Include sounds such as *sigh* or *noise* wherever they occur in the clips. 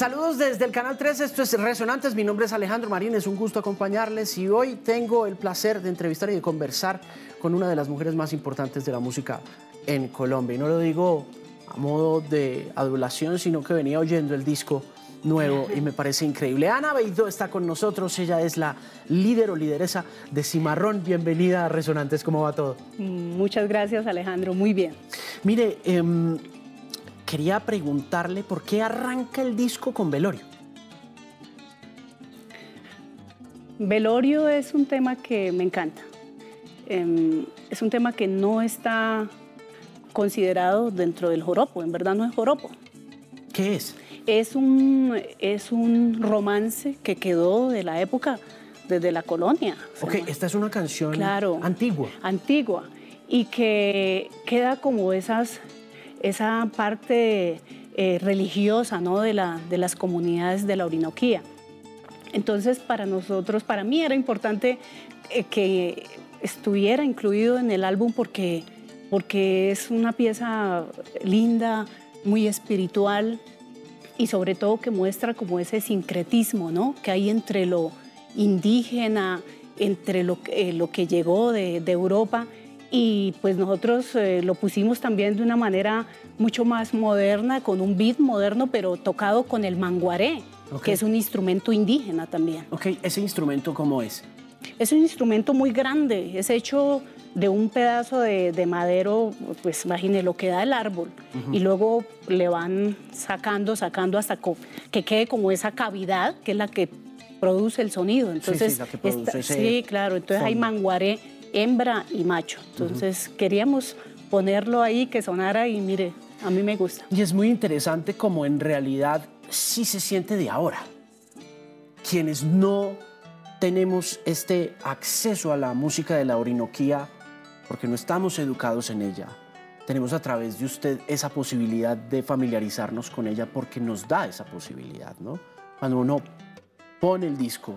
Saludos desde el Canal 3, esto es Resonantes, mi nombre es Alejandro Marín, es un gusto acompañarles y hoy tengo el placer de entrevistar y de conversar con una de las mujeres más importantes de la música en Colombia. Y no lo digo a modo de adulación, sino que venía oyendo el disco nuevo y me parece increíble. Ana Beidó está con nosotros, ella es la líder o lideresa de Cimarrón. Bienvenida a Resonantes, ¿cómo va todo? Muchas gracias Alejandro, muy bien. Mire, em, quería preguntarle por qué arranca el disco con Velorio. Velorio es un tema que me encanta. Em, es un tema que no está considerado dentro del joropo, en verdad no es joropo. ¿Qué es? Es un, es un romance que quedó de la época desde la colonia. Ok, esta es una canción antigua. Antigua. Y que queda como esas esa parte eh, religiosa ¿no? de, la, de las comunidades de la Orinoquía. Entonces, para nosotros, para mí era importante eh, que estuviera incluido en el álbum porque, porque es una pieza linda, muy espiritual y sobre todo que muestra como ese sincretismo ¿no? que hay entre lo indígena, entre lo, eh, lo que llegó de, de Europa y pues nosotros eh, lo pusimos también de una manera mucho más moderna, con un beat moderno, pero tocado con el manguaré, que es un instrumento indígena también. Ok, ¿ese instrumento cómo es? Es un instrumento muy grande, es hecho de un pedazo de, madero, pues imagine lo que da el árbol, y luego le van sacando, sacando hasta que quede como esa cavidad, que es la que produce el sonido. Entonces, sí, sí, sí claro, entonces hay manguaré hembra y macho. Entonces queríamos ponerlo ahí que sonara y mire, a mí me gusta. Y es muy interesante como en realidad sí se siente de ahora. Quienes no tenemos este acceso a la música de la Orinoquía porque no estamos educados en ella, tenemos a través de usted esa posibilidad de familiarizarnos con ella porque nos da esa posibilidad, ¿no? Cuando uno pone el disco,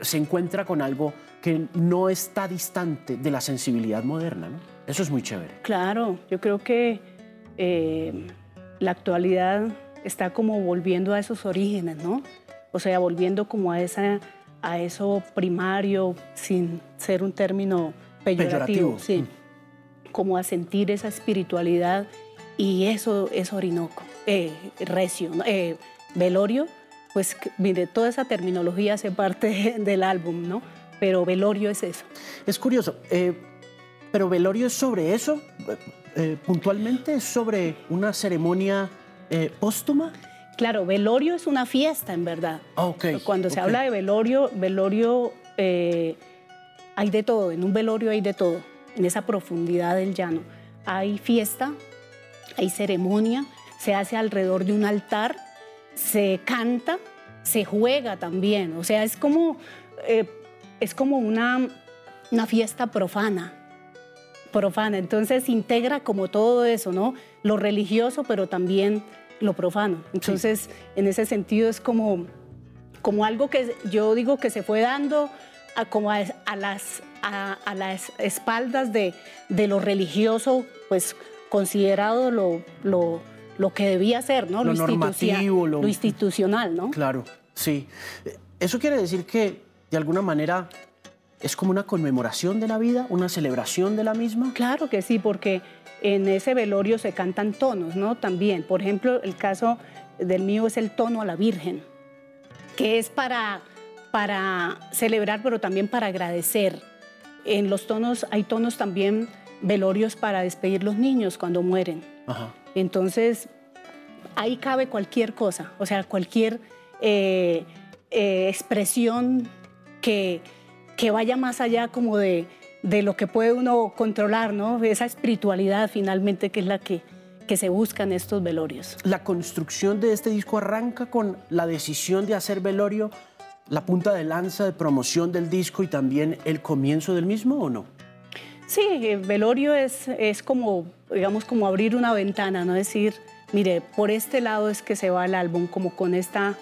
se encuentra con algo que no está distante de la sensibilidad moderna. ¿no? Eso es muy chévere. Claro, yo creo que eh, la actualidad está como volviendo a esos orígenes, ¿no? O sea, volviendo como a, esa, a eso primario, sin ser un término peyorativo, Sí. Mm. Como a sentir esa espiritualidad y eso es Orinoco, eh, Recio, eh, Velorio pues mire, toda esa terminología hace parte *laughs* del álbum, ¿no? Pero velorio es eso. Es curioso, eh, pero velorio es sobre eso, eh, eh, puntualmente, es sobre una ceremonia póstuma. Claro, velorio es una fiesta, en verdad. Ah, okay, Cuando se habla de velorio, velorio hay de todo, en un velorio hay de todo, en esa profundidad del llano. Hay fiesta, hay ceremonia, se hace alrededor de un altar se canta, se juega también. O sea, es como, eh, es como una, una fiesta profana. Profana. Entonces integra como todo eso, ¿no? Lo religioso, pero también lo profano. Entonces, en ese sentido es como, como algo que yo digo que se fue dando a, como a, las, a, las espaldas de, de, lo religioso, pues considerado lo, lo lo que debía ser, ¿no? Lo, normativo, lo... institucional, ¿no? Claro, sí. Eso quiere decir que, de alguna manera, es como una conmemoración de la vida, una celebración de la misma. Claro que sí, porque en ese velorio se cantan tonos, ¿no? También, por ejemplo, el caso del mío es el tono a la Virgen, que es para, para celebrar, pero también para agradecer. En los tonos hay tonos también velorios para despedir los niños cuando mueren. Ajá. Entonces, ahí cabe cualquier cosa, o sea, cualquier eh, eh, expresión que, que, vaya más allá como de, de, lo que puede uno controlar, ¿no? Esa espiritualidad finalmente que es la que, que se busca en estos velorios. ¿La construcción de este disco arranca con la decisión de hacer velorio, la punta de lanza de promoción del disco y también el comienzo del mismo o no? Sí, el velorio es, es como, digamos, como abrir una ventana, ¿no? Decir, mire, por este lado es que se va el álbum, como con esta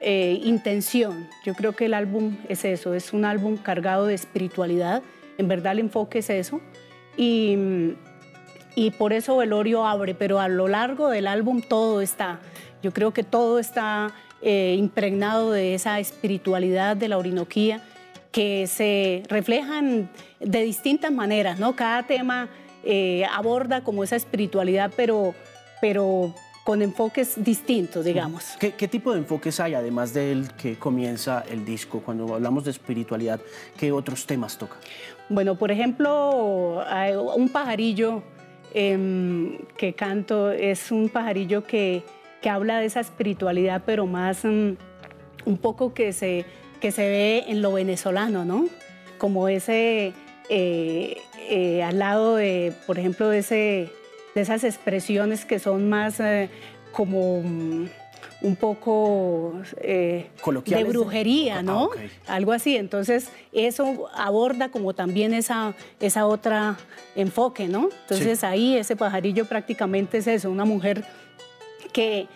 eh, intención. Yo creo que el álbum es eso, es un álbum cargado de espiritualidad. En verdad el enfoque es eso. Y, y por eso Velorio abre, pero a lo largo del álbum todo está. Yo creo que todo está eh, impregnado de esa espiritualidad de la Orinoquía que se reflejan de distintas maneras, ¿no? Cada tema eh, aborda como esa espiritualidad, pero, pero con enfoques distintos, digamos. ¿Qué, ¿Qué, tipo de enfoques hay, además del que comienza el disco? Cuando hablamos de espiritualidad, ¿qué otros temas toca? Bueno, por ejemplo, un pajarillo eh, que canto es un pajarillo que, que, habla de esa espiritualidad, pero más um, un poco que se, que se ve en lo venezolano, ¿no? Como ese, eh, eh, al lado de, por ejemplo, de, ese, de esas expresiones que son más eh, como... Um, un poco eh, de brujería, ¿no? Ah, okay. Algo así. Entonces, eso aborda como también esa, esa otra enfoque, ¿no? Entonces, sí. ahí ese pajarillo prácticamente es eso, una mujer que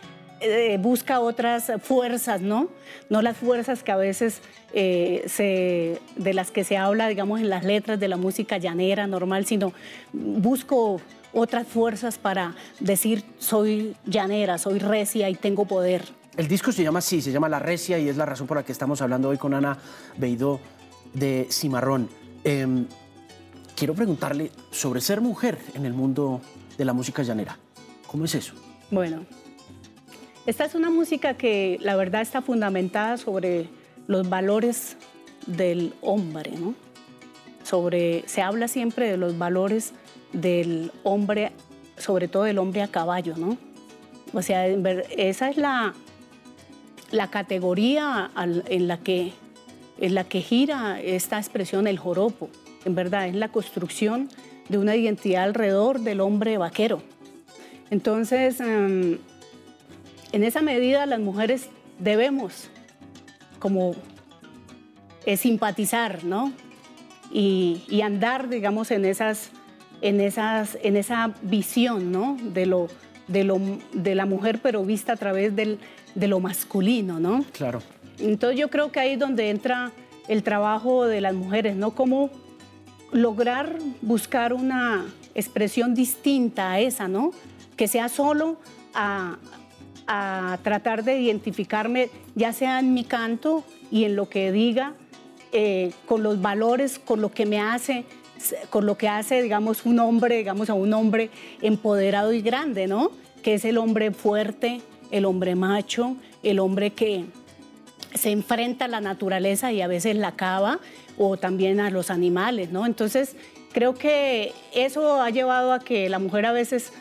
eh, busca otras fuerzas, ¿no? No las fuerzas que a veces eh, se, de las que se habla, digamos, en las letras de la música llanera normal, sino busco otras fuerzas para decir soy llanera, soy recia y tengo poder. El disco se llama así, se llama La Recia y es la razón por la que estamos hablando hoy con Ana Beidó de Cimarrón. Eh, quiero preguntarle sobre ser mujer en el mundo de la música llanera. ¿Cómo es eso? Bueno, esta es una música que la verdad está fundamentada sobre los valores del hombre, ¿no? Sobre, se habla siempre de los valores del hombre, sobre todo del hombre a caballo, ¿no? O sea, esa es la, la categoría en la, que, en la que gira esta expresión, el joropo. En verdad, es la construcción de una identidad alrededor del hombre vaquero. Entonces, en esa medida las mujeres debemos como simpatizar, ¿no? Y, y andar, digamos, en esas en, esas, en esa visión ¿no? de, lo, de, lo, de la mujer, pero vista a través del, de lo masculino, ¿no? Claro. Entonces yo creo que ahí es donde entra el trabajo de las mujeres, ¿no? Cómo lograr buscar una expresión distinta a esa, ¿no? Que sea solo a, a tratar de identificarme, ya sea en mi canto y en lo que diga, eh, con los valores, con lo que me hace con lo que hace, digamos, un hombre, digamos, a un hombre empoderado y grande, ¿no? Que es el hombre fuerte, el hombre macho, el hombre que se enfrenta a la naturaleza y a veces la acaba, o también a los animales, ¿no? Entonces, creo que eso ha llevado a que la mujer a veces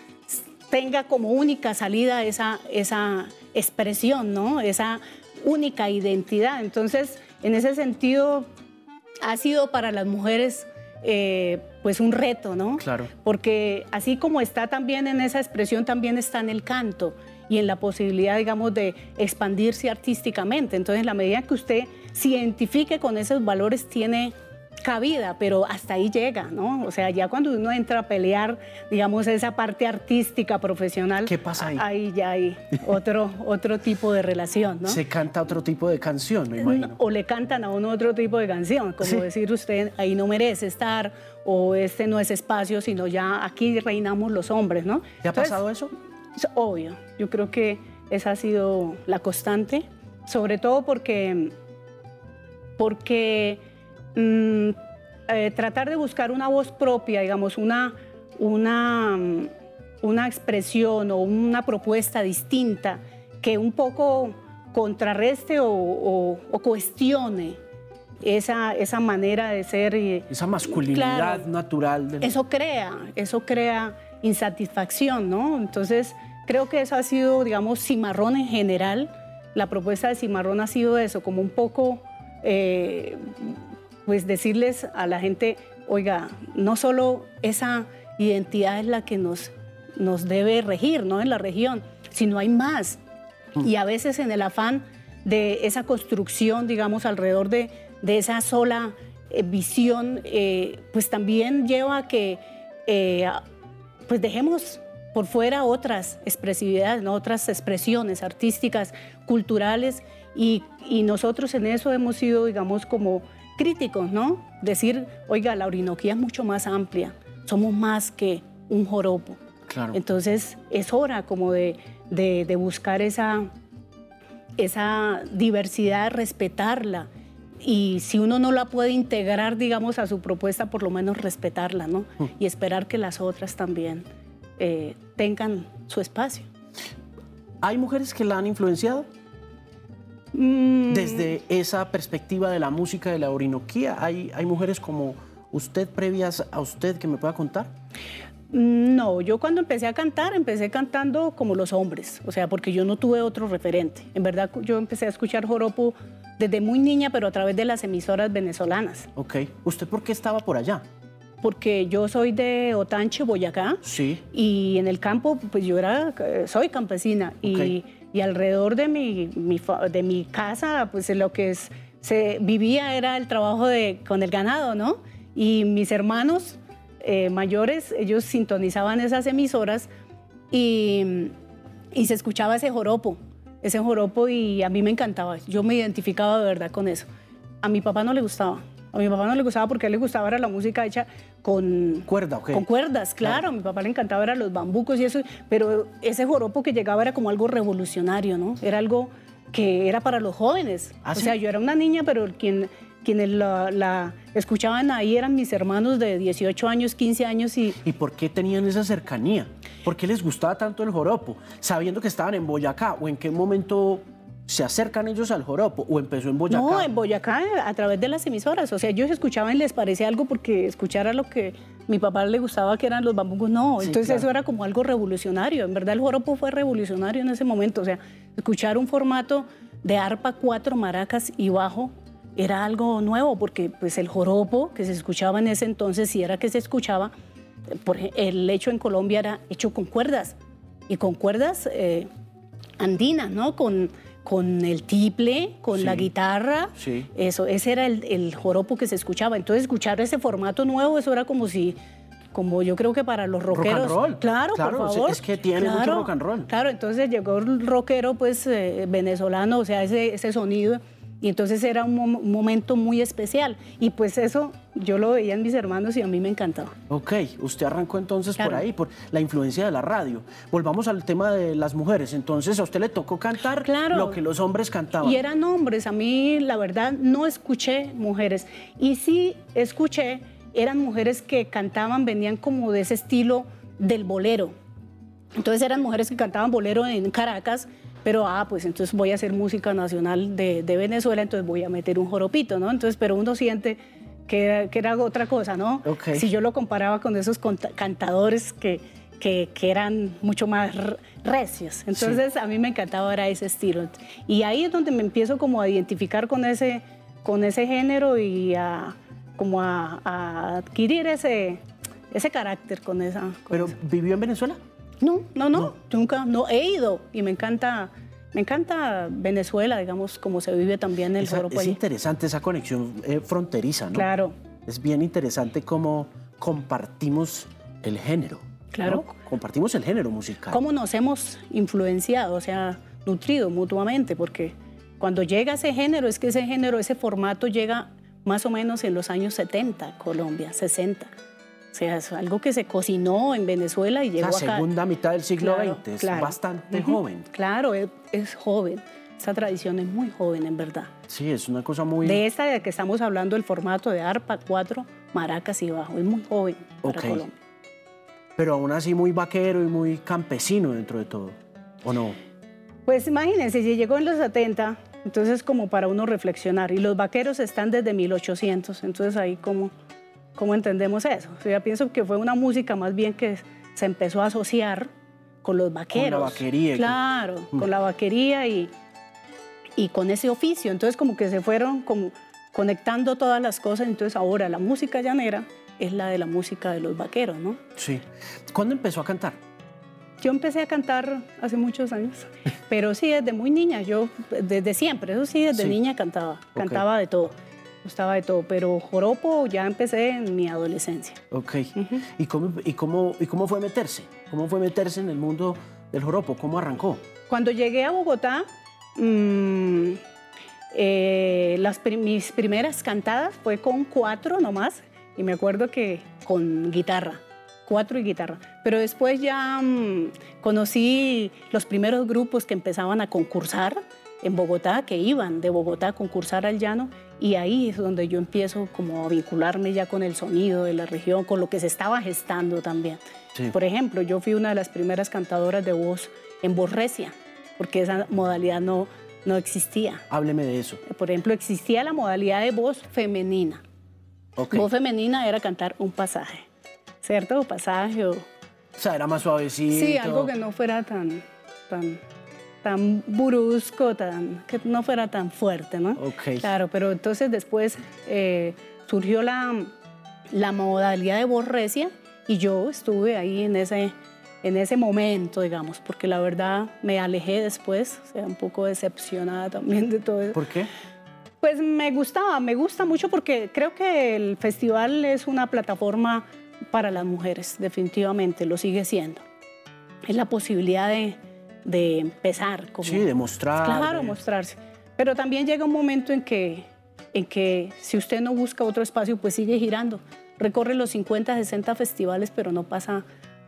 tenga como única salida esa, esa expresión, ¿no? Esa única identidad. Entonces, en ese sentido, ha sido para las mujeres eh, pues un reto, ¿no? Claro. Porque así como está también en esa expresión, también está en el canto y en la posibilidad, digamos, de expandirse artísticamente. Entonces, en la medida que usted se identifique con esos valores, tiene cabida, pero hasta ahí llega, ¿no? O sea, ya cuando uno entra a pelear, digamos, esa parte artística, profesional. ¿Qué pasa ahí? Ahí ya hay otro, *laughs* otro tipo de relación, ¿no? Se canta otro tipo de canción, me imagino. O le cantan a uno otro tipo de canción, como ¿Sí? decir usted, ahí no merece estar, o este no es espacio, sino ya aquí reinamos los hombres, ¿no? ¿Te ha Entonces, pasado eso? Es obvio, yo creo que esa ha sido la constante, sobre todo porque, porque mmm, eh, tratar de buscar una voz propia, digamos, una, una, una expresión o una propuesta distinta que un poco contrarreste o, o, o cuestione esa, esa, manera de ser. Esa masculinidad claro, natural. Eso crea, eso crea insatisfacción, ¿no? Entonces, creo que eso ha sido, digamos, Cimarrón en general. La propuesta de Cimarrón ha sido eso, como un poco eh, pues decirles a la gente, oiga, no solo esa identidad es la que nos, nos debe regir, ¿no? En la región, sino hay más. Mm. Y a veces en el afán de esa construcción, digamos, alrededor de, de esa sola eh, visión, eh, pues también lleva a que eh, pues dejemos por fuera otras expresividades, ¿no? otras expresiones artísticas, culturales, y, y nosotros en eso hemos sido, digamos, como críticos, ¿no? Decir, oiga, la Orinoquía es mucho más amplia, somos más que un joropo. Claro. Entonces es hora como de, de- de buscar esa, esa diversidad, respetarla. Y si uno no la puede integrar, digamos, a su propuesta, por lo menos respetarla, ¿no? Y esperar que las otras también eh, tengan su espacio. ¿Hay mujeres que la han influenciado? Mm, Desde esa perspectiva de la música de la Orinoquía, ¿hay, hay mujeres como usted, previas a usted, que me pueda contar? No, yo cuando empecé a cantar, empecé cantando como los hombres, o sea, porque yo no tuve otro referente. En verdad, yo empecé a escuchar joropo desde muy niña, pero a través de las emisoras venezolanas, Ok. ¿Usted por qué estaba por allá? porque yo soy de Otanche, Boyacá, Sí. y en el campo, pues yo era, eh, soy campesina, y, y alrededor de mi, mi de mi casa, pues lo que es- se vivía era el trabajo de, con el ganado, ¿no? Y mis hermanos eh, mayores, ellos sintonizaban esas emisoras y, y se escuchaba ese joropo, ese joropo y a mí me encantaba, yo me identificaba de verdad con eso. A mi papá no le gustaba, a mi papá no le gustaba porque a él le gustaba era la música hecha con, ¿Cuerda con cuerdas, claro. A mi papá le encantaba era los bambucos y eso, pero ese joropo que llegaba era como algo revolucionario, ¿no? Era algo que era para los jóvenes. ¿Ah, o sí? sea, yo era una niña, pero quien, quienes la, la escuchaban ahí eran mis hermanos de 18 años, 15 años y ¿Y por qué tenían esa cercanía? ¿Por qué les gustaba tanto el joropo? Sabiendo que estaban en Boyacá, ¿o en qué momento se acercan ellos al joropo? ¿O empezó en Boyacá? No, en Boyacá, a través de las emisoras. O sea, ellos escuchaban y les parecía algo porque escuchar a lo que mi papá le gustaba, que eran los bambucos, no. Sí, Entonces claro. eso era como algo revolucionario. En verdad el joropo fue revolucionario en ese momento. O sea, escuchar un formato de arpa, cuatro maracas y bajo era algo nuevo porque pues el joropo que se escuchaba en ese entonces, si era que se escuchaba, por el hecho en Colombia era hecho con cuerdas y con cuerdas eh, andinas, ¿no? Con, con el tiple, con la guitarra. Sí. Eso, ese era el, el joropo que se escuchaba. Entonces, escuchar ese formato nuevo, eso era como si, como yo creo que para los Rock and rockeros. roll. Claro, Claro, por favor. es que tiene mucho rock and roll. Claro, entonces llegó el rockero, pues, eh, venezolano, o sea, ese, ese sonido. Y entonces era un, mom- un momento muy especial. Y pues eso yo lo veía en mis hermanos y a mí me encantaba. Ok, usted arrancó entonces por ahí, por la influencia de la radio. Volvamos al tema de las mujeres. Entonces, a usted le tocó cantar Claro. lo que los hombres cantaban. Y eran hombres, a mí la verdad no escuché mujeres. Y sí escuché, eran mujeres que cantaban, venían como de ese estilo del bolero. Entonces eran mujeres que cantaban bolero en Caracas, pero ah, pues entonces voy a hacer música nacional de, de Venezuela, entonces voy a meter un joropito, ¿no? Entonces, pero uno siente que era, que era otra cosa, ¿no? Ok. Si yo lo comparaba con esos cantadores que, que, que eran mucho más recios. Entonces a mí me encantaba era ese estilo. Y ahí es donde me empiezo como a identificar con ese, con ese género y a, como a, a adquirir ese, ese carácter con esa... con ¿Pero esa- vivió en Venezuela? No, no, no, nunca, no he ido y me encanta, me encanta Venezuela, digamos, como se vive también el Esa- es allí. interesante esa conexión eh, fronteriza, ¿no? Claro, Es bien interesante cómo compartimos el género. Claro. ¿no? Compartimos el género musical. cómo nos hemos influenciado, o sea, nutrido mutuamente, porque cuando llega ese género, es que ese género, ese formato llega más o menos en los años 70, Colombia, 60. O sea, es algo que se cocinó en Venezuela y llegó la acá. segunda mitad del siglo Claro, XX es claro. bastante joven. Claro, es, es joven. Esa tradición es muy joven, en verdad. Sí, es una cosa muy... De esta de que estamos hablando, el formato de arpa, cuatro, maracas y bajo. Es muy joven para. Colombia. Pero aún así muy vaquero y muy campesino dentro de todo. ¿O no? Pues imagínense, si llegó en los 70, entonces como para uno reflexionar. Y los vaqueros están desde 1800, entonces ahí como, ¿cómo entendemos eso? O sea, yo pienso que fue una música más bien que se empezó a asociar con los vaqueros. vaquería y con- Claro, Mm. con la vaquería y, y con ese oficio. Entonces como que se fueron como conectando todas las cosas. Entonces ahora la música llanera es la de la música de los vaqueros, ¿no? Sí. ¿Cuándo empezó a cantar? Yo empecé a cantar hace muchos años, pero sí, desde muy niña, yo desde siempre, eso sí, desde Sí. niña cantaba, cantaba de todo, gustaba de todo, pero joropo ya empecé en mi adolescencia. Ok. ¿Y, cómo, y, cómo, ¿Y cómo fue meterse? ¿Cómo fue meterse en el mundo del joropo? ¿Cómo arrancó? Cuando llegué a Bogotá, mm, eh, las mis primeras cantadas fue con cuatro nomás, y me acuerdo que con guitarra. cuatro y guitarra. Pero después ya mm, conocí los primeros grupos que empezaban a concursar en Bogotá, que iban de Bogotá a concursar al llano, y ahí es donde yo empiezo como a vincularme ya con el sonido de la región, con lo que se estaba gestando también. Por ejemplo, yo fui una de las primeras cantadoras de voz en voz recia, porque esa modalidad no, no existía. Hábleme de eso. Por ejemplo, existía la modalidad de voz femenina. Voz femenina era cantar un pasaje, ¿cierto? Pasaje o... O sea, era más suavecito. Sí, algo que no fuera tan, tan, tan brusco, tan, que no fuera tan fuerte, ¿no? Ok. Claro, pero entonces después eh, surgió la, la modalidad de voz recia y yo estuve ahí en ese, en ese momento, digamos, porque la verdad me alejé después, o sea, un poco decepcionada también de todo eso. ¿Por qué? Pues me gustaba, me gusta mucho porque creo que el festival es una plataforma para las mujeres, definitivamente, lo sigue siendo. Es la posibilidad de, de empezar. Como, sí, de mostrar. Claro, mostrarse. Pero también llega un momento en que, en que si usted no busca otro espacio, pues sigue girando. Recorre los 50, 60 festivales, pero no pasa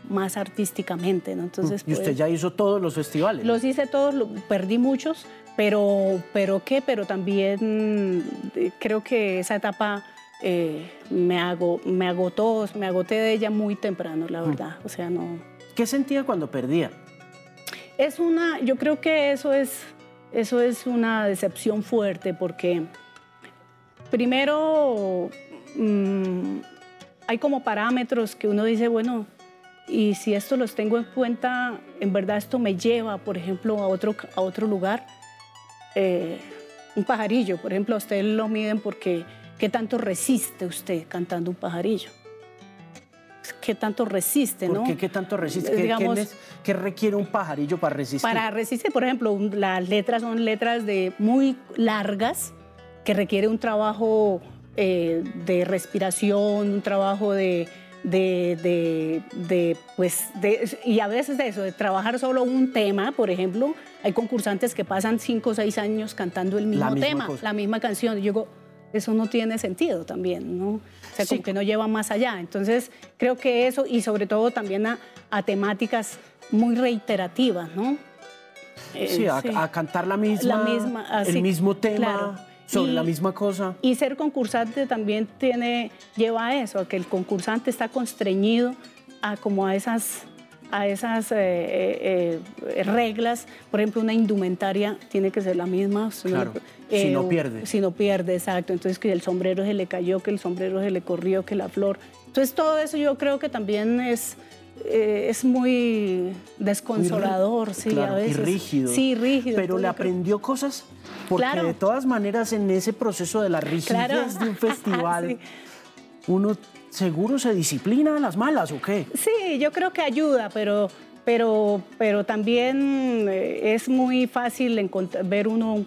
más artísticamente, ¿no? Entonces, ¿Y usted pues, ya hizo todos los festivales? Los hice todos, perdí muchos, pero, pero ¿qué? Pero también eh, creo que esa etapa eh, me, hago, me agotó, me agoté de ella muy temprano, la verdad. O sea, no... ¿Qué sentía cuando perdía? Es una, yo creo que eso es, eso es una decepción fuerte porque primero mm, hay como parámetros que uno dice, bueno, y si esto los tengo en cuenta, en verdad esto me lleva, por ejemplo, a otro, a otro lugar. Eh, un pajarillo, por ejemplo, a usted lo miden porque qué tanto resiste usted cantando un pajarillo. ¿Qué tanto resiste, ¿Por no? Qué, ¿Qué tanto resiste? ¿Qué, requiere un pajarillo para resistir? Para resistir, por ejemplo, las letras son letras de muy largas que requiere un trabajo eh, de respiración, un trabajo de, de, de, pues, de, y a veces de eso, de trabajar solo un tema, por ejemplo, hay concursantes que pasan cinco o seis años cantando el mismo tema, la misma canción. Y yo digo, eso no tiene sentido también, ¿no? O sea, como que no lleva más allá. Entonces, creo que eso, y sobre todo también a, temáticas muy reiterativas, ¿no? sí, a, eh, cantar la misma, misma el mismo tema sobre la misma cosa. Y ser concursante también tiene, lleva a eso, a que el concursante está constreñido a como a esas a esas eh, eh, eh, reglas. Por ejemplo, una indumentaria tiene que ser la misma. Claro, si no pierde. Si no pierde, exacto. Entonces, que el sombrero se le cayó, que el sombrero se le corrió, que la flor. Entonces, todo eso yo creo que también es, es muy desconsolador, sí, a veces. Y rígido. Sí, rígido. Pero le aprendió cosas porque de todas maneras en ese proceso de la rigidez de un *laughs* festival, uno seguro se disciplina a las malas o qué? Sí, yo creo que ayuda, pero, pero, pero también eh, es muy fácil ver uno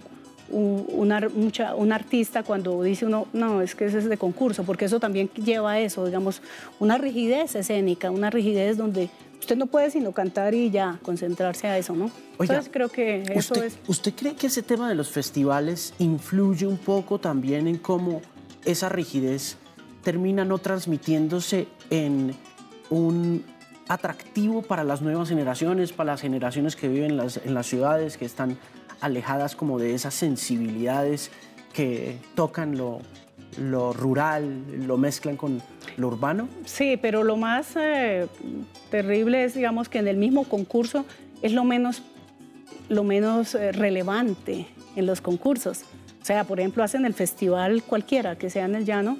un, mucha, un, artista cuando dice uno, no, es que ese es de concurso, porque eso también lleva a eso, digamos, una rigidez escénica, una rigidez donde usted no puede sino cantar y ya concentrarse a eso, ¿no? Entonces creo que eso usted, es... ¿Usted cree que ese tema de los festivales influye un poco también en cómo esa rigidez termina no transmitiéndose en un atractivo para las nuevas generaciones, para las generaciones que viven en las, en las ciudades, que están alejadas como de esas sensibilidades que tocan lo, lo rural, lo mezclan con lo urbano? Sí, pero lo más eh, terrible es, digamos, que en el mismo concurso es lo menos, lo menos eh, relevante en los concursos. O sea, por ejemplo, hacen el festival cualquiera que sea en el llano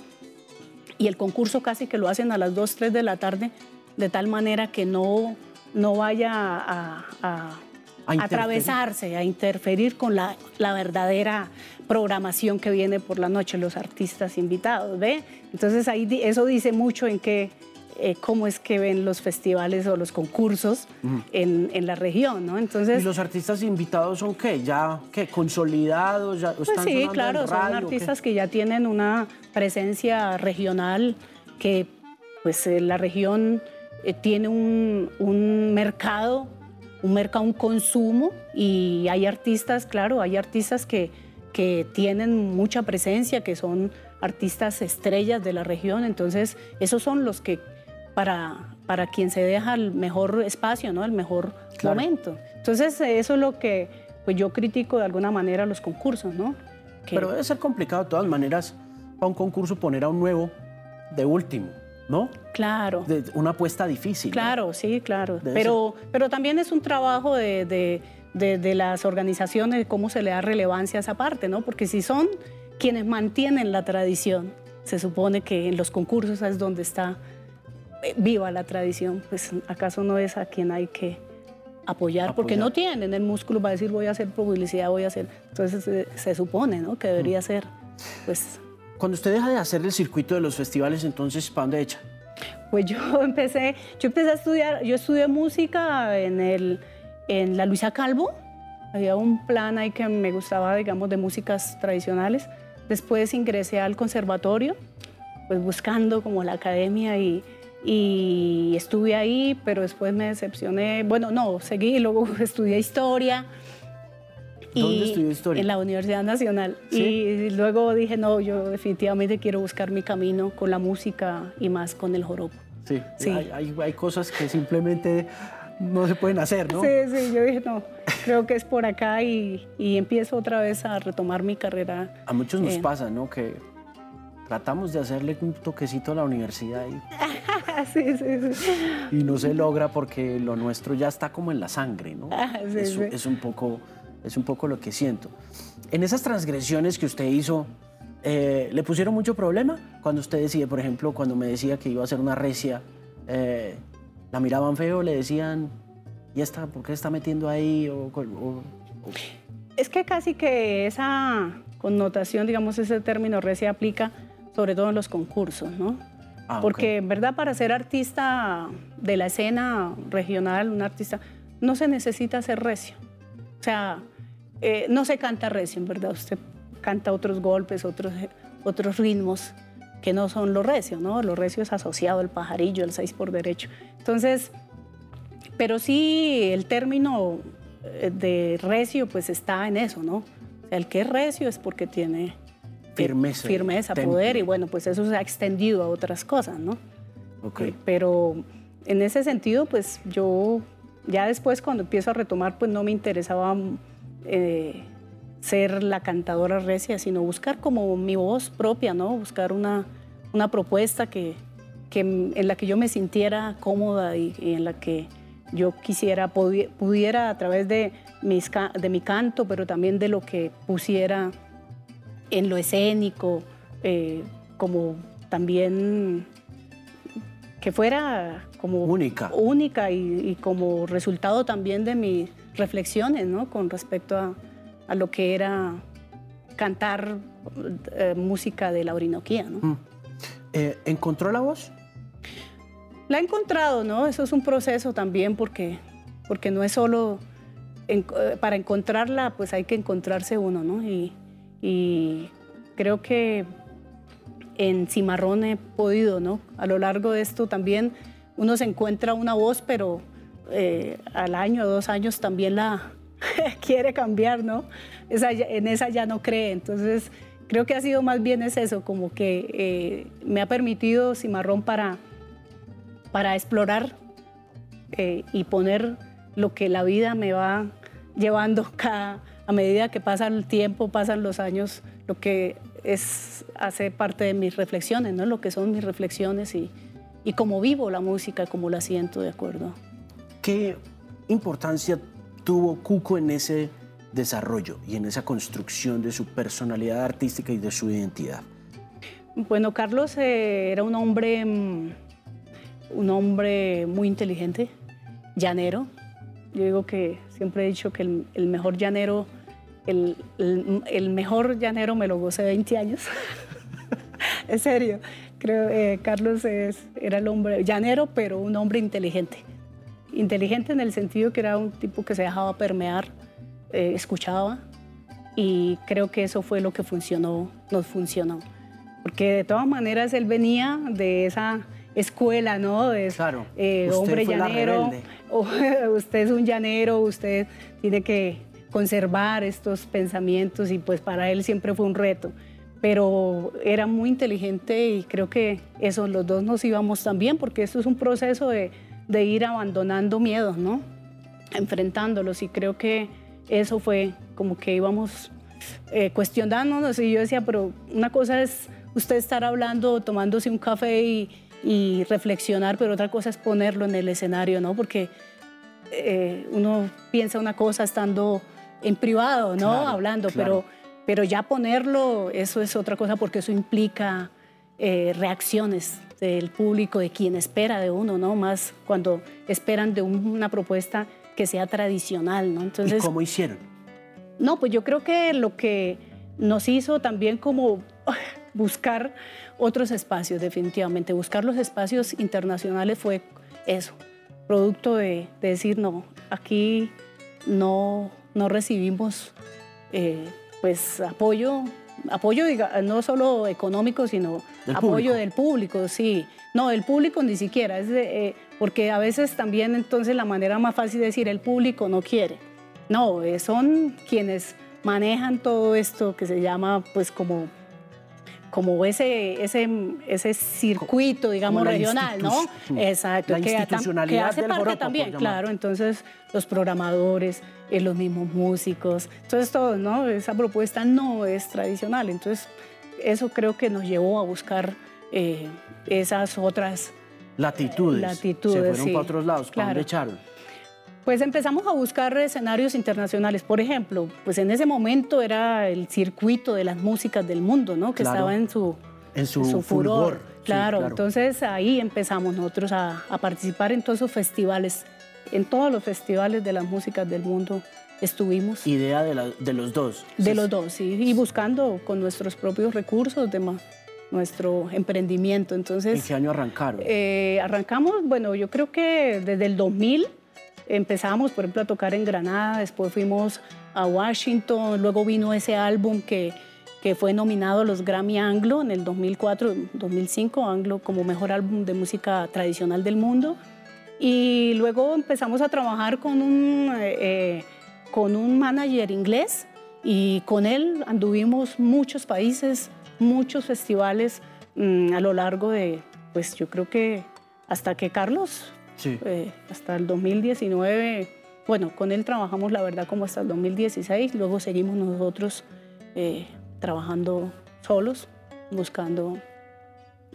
y el concurso casi que lo hacen a las 2, 3 de la tarde, de tal manera que no, no vaya a atravesarse, a interferir con la, la, verdadera programación que viene por la noche, los artistas invitados, ¿ve? Entonces ahí eso dice mucho en qué, eh, cómo es que ven los festivales o los concursos en, en, la región, ¿no? Entonces, ¿Y los artistas invitados son qué? ¿Ya qué? ¿Consolidados? Ya, pues sí, claro, son artistas que ya tienen una presencia regional que pues eh, la región eh, tiene un, un mercado un mercado, un consumo y hay artistas, claro, hay artistas que, que tienen mucha presencia, que son artistas estrellas de la región, entonces esos son los que para, para quien se deja el mejor espacio, ¿no? el mejor momento. Entonces, eso es lo que pues, yo critico de alguna manera los concursos. ¿no? Pero debe ser complicado de todas maneras para un concurso poner a un nuevo de último. ¿no? Claro. De una apuesta difícil. Claro, sí, claro. pero, pero también es un trabajo de, de, las organizaciones, de cómo se le da relevancia a esa parte, ¿no? Porque si son quienes mantienen la tradición, se supone que en los concursos es donde está viva la tradición, pues acaso no es a quien hay que apoyar, porque no tienen el músculo para decir voy a hacer publicidad, voy a hacer. Entonces se, supone, ¿no? Que debería mm. ser, pues cuando usted deja de hacer el circuito de los festivales, entonces, ¿para dónde echa? Pues yo *laughs* empecé, yo empecé a estudiar, yo estudié música en, el, en la Luisa Calvo. Había un plan ahí que me gustaba, digamos, de músicas tradicionales. Después ingresé al conservatorio, pues buscando como la academia y, y estuve ahí, pero después me decepcioné. Bueno, no, seguí, luego *laughs* estudié historia ¿Dónde estudió historia? En la Universidad Nacional. Y luego dije, no, yo definitivamente quiero buscar mi camino con la música y más con el joropo. Sí, sí. Hay, hay, cosas que simplemente no se pueden hacer, ¿no? Sí, sí, yo dije, no, creo que es por acá y, y empiezo otra vez a retomar mi carrera. A muchos nos pasa, ¿no? Que tratamos de hacerle un toquecito a la universidad y, *laughs* *laughs* sí, sí, sí. y no se logra porque lo nuestro ya está como en la sangre, ¿no? Ah, es, es un poco es un poco lo que siento. En esas transgresiones que usted hizo, eh, ¿le pusieron mucho problema? Cuando usted decía, por ejemplo, cuando me decía que iba a hacer una recia, eh, ¿la miraban feo? ¿Le decían, ¿y esta, por qué está metiendo ahí? Es que casi que esa connotación, digamos, ese término recia aplica sobre todo en los concursos, ¿no? Ah, Porque en verdad para ser artista de la escena regional, un artista, no se necesita ser recio. O sea, eh, no se canta recio, en verdad. Usted canta otros golpes, otros, otros ritmos que no son lo recio, ¿no? Lo recio es asociado al pajarillo, el seis por derecho. Entonces, pero sí el término eh, de recio pues está en eso, ¿no? O sea, el que es recio es porque tiene firmeza, firmeza poder y bueno, pues eso se ha extendido a otras cosas, ¿no? Okay. Eh, pero en ese sentido, pues yo ya después cuando empiezo a retomar, pues no me interesaba eh, ser la cantadora recia, sino buscar como mi voz propia, ¿no? Buscar una, una propuesta que, que, en la que yo me sintiera cómoda y, en la que yo quisiera, pudiera a través de, mis, de mi canto, pero también de lo que pusiera en lo escénico, eh, como también que fuera como única, única y, como resultado también de mis reflexiones, ¿no? Con respecto a, a lo que era cantar eh, música de la Orinoquía, ¿no? Mm. Eh, ¿Encontró la voz? La he encontrado, ¿no? Eso es un proceso también porque, porque no es solo para encontrarla, pues hay que encontrarse uno, ¿no? Y, y creo que en Cimarrón he podido, ¿no? A lo largo de esto también uno se encuentra una voz, pero eh, al año o dos años también la *laughs* quiere cambiar, ¿no? en esa ya no cree. Entonces, creo que ha sido más bien es eso, como que eh, me ha permitido Cimarrón para, para explorar eh, y poner lo que la vida me va llevando *laughs* a medida que pasa el tiempo, pasan los años, lo que es, hace parte de mis reflexiones, ¿no? Lo que son mis reflexiones y, y cómo vivo la música, cómo la siento, ¿de acuerdo? ¿Qué importancia tuvo Cuco en ese desarrollo y en esa construcción de su personalidad artística y de su identidad? Bueno, Carlos eh, era un hombre, mm, un hombre muy inteligente, llanero. Yo digo que siempre he dicho que el, el mejor llanero el, el, mejor llanero me lo gocé 20 años. *laughs* en serio, creo que eh, Carlos es, era el hombre llanero, pero un hombre inteligente. Inteligente en el sentido que era un tipo que se dejaba permear, eh, escuchaba, y creo que eso fue lo que funcionó, nos funcionó. Porque de todas maneras él venía de esa escuela, ¿no? De claro. Eh, hombre llanero. *laughs* usted es un llanero, usted tiene que conservar estos pensamientos y pues para él siempre fue un reto. pero era muy inteligente y creo que eso, los dos nos íbamos también, porque esto es un proceso de, de ir abandonando miedos, ¿no? Enfrentándolos y creo que eso fue como que íbamos eh, cuestionándonos y yo decía, pero una cosa es usted estar hablando, tomándose un café y, y reflexionar, pero otra cosa es ponerlo en el escenario, ¿no? Porque eh, uno piensa una cosa estando en privado, ¿no? Hablando, pero pero ya ponerlo, eso es otra cosa porque eso implica eh, reacciones del público, de quien espera de uno, ¿no? Más cuando esperan de una propuesta que sea tradicional, ¿no? Entonces, ¿Y cómo hicieron? No, pues yo creo que lo que nos hizo también como *laughs* buscar otros espacios, definitivamente. Buscar los espacios internacionales fue eso, producto de, decir, no, aquí no, no recibimos... Eh, pues apoyo, apoyo no solo económico, sino apoyo del público, sí. No, el público ni siquiera, es eh, porque a veces también entonces la manera más fácil de decir el público no quiere. No, eh, son quienes manejan todo esto que se llama pues como como ese, ese, ese circuito, digamos, regional, ¿no? Exacto. La que, institucionalidad hace parte también, claro. Entonces, los programadores, eh, los mismos músicos, entonces todo, ¿no? Esa propuesta no es tradicional. Entonces, eso creo que nos llevó a buscar eh, esas otras latitudes. latitudes Se fueron para otros lados. ¿Para claro. echaron? Pues empezamos a buscar escenarios internacionales. Por ejemplo, pues en ese momento era el circuito de las músicas del mundo, ¿no? Que estaba en su, en su, furor. Claro, entonces ahí empezamos nosotros a, participar en todos esos festivales, en todos los festivales de las músicas del mundo estuvimos. Idea de, de los dos. De los dos, sí, y buscando con nuestros propios recursos de nuestro emprendimiento. Entonces, ¿En qué año arrancaron? Eh, arrancamos, bueno, yo creo que desde el 2000 Empezamos, por ejemplo, a tocar en Granada, después fuimos a Washington, luego vino ese álbum que, que fue nominado a los Grammy Anglo en el 2004, 2005, Anglo como mejor álbum de música tradicional del mundo. Y luego empezamos a trabajar con un, eh, eh, con un manager inglés y con él anduvimos muchos países, muchos festivales mm, a lo largo de, pues yo creo que hasta que Carlos eh, hasta el 2019, bueno, con él trabajamos la verdad como hasta el 2016, luego seguimos nosotros eh, trabajando solos, buscando,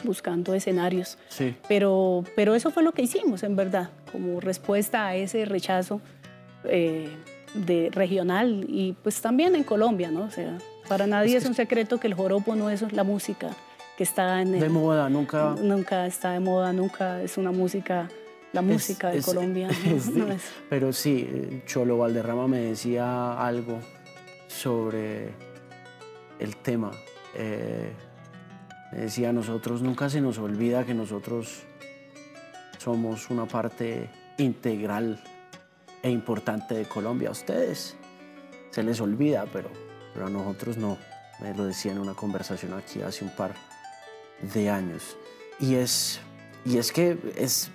buscando escenarios. Sí. Pero, pero eso fue lo que hicimos, en verdad, como respuesta a ese rechazo eh, de regional y pues también en Colombia, ¿no? O sea, para nadie es, un secreto que el joropo no es la música que está en... de moda, nunca... Nunca está de moda, nunca es una música la música de Colombia. *laughs* pero sí, Cholo Valderrama me decía algo sobre el tema. Eh, me decía, nosotros nunca se nos olvida que nosotros somos una parte integral e importante de Colombia. A ustedes se les olvida, pero, pero a nosotros no. Me lo decía en una conversación aquí hace un par de años. Y es, y es que es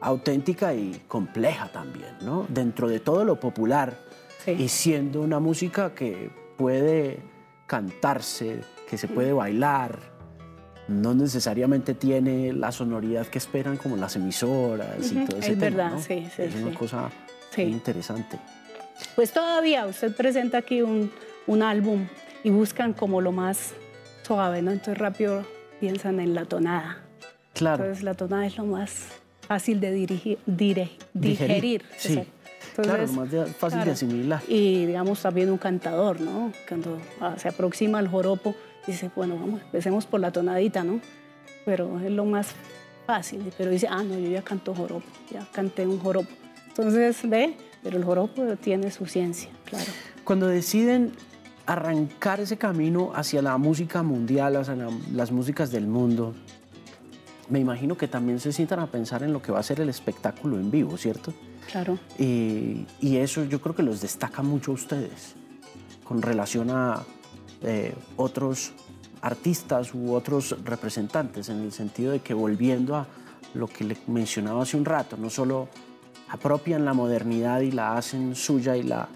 auténtica y compleja también, ¿no? Dentro de todo lo popular y siendo una música que puede cantarse, que se puede bailar, no necesariamente tiene la sonoridad que esperan como las emisoras y todo ese es tema, verdad, sí, sí, Es una cosa muy interesante. Pues todavía usted presenta aquí un, un álbum y buscan como lo más suave, ¿no? Entonces rápido piensan en la tonada. Claro. Entonces la tonada es lo más fácil de dirigir, digerir. Sí. claro, más fácil de asimilar. Y digamos también un cantador, ¿no? Cuando ah, se aproxima al joropo, dice, bueno, vamos, empecemos por la tonadita, ¿no? Pero es lo más fácil. Pero dice, ah, no, yo ya canto joropo, ya canté un joropo. Entonces, ve, pero el joropo tiene su ciencia, claro. Cuando deciden arrancar ese camino hacia la música mundial, hacia las músicas del mundo, me imagino que también se sientan a pensar en lo que va a ser el espectáculo en vivo, ¿cierto? Claro. Y, eso yo creo que los destaca mucho a ustedes con relación a eh, otros artistas u otros representantes, en el sentido de que volviendo a lo que le mencionaba hace un rato, no solo apropian la modernidad y la hacen suya y, la,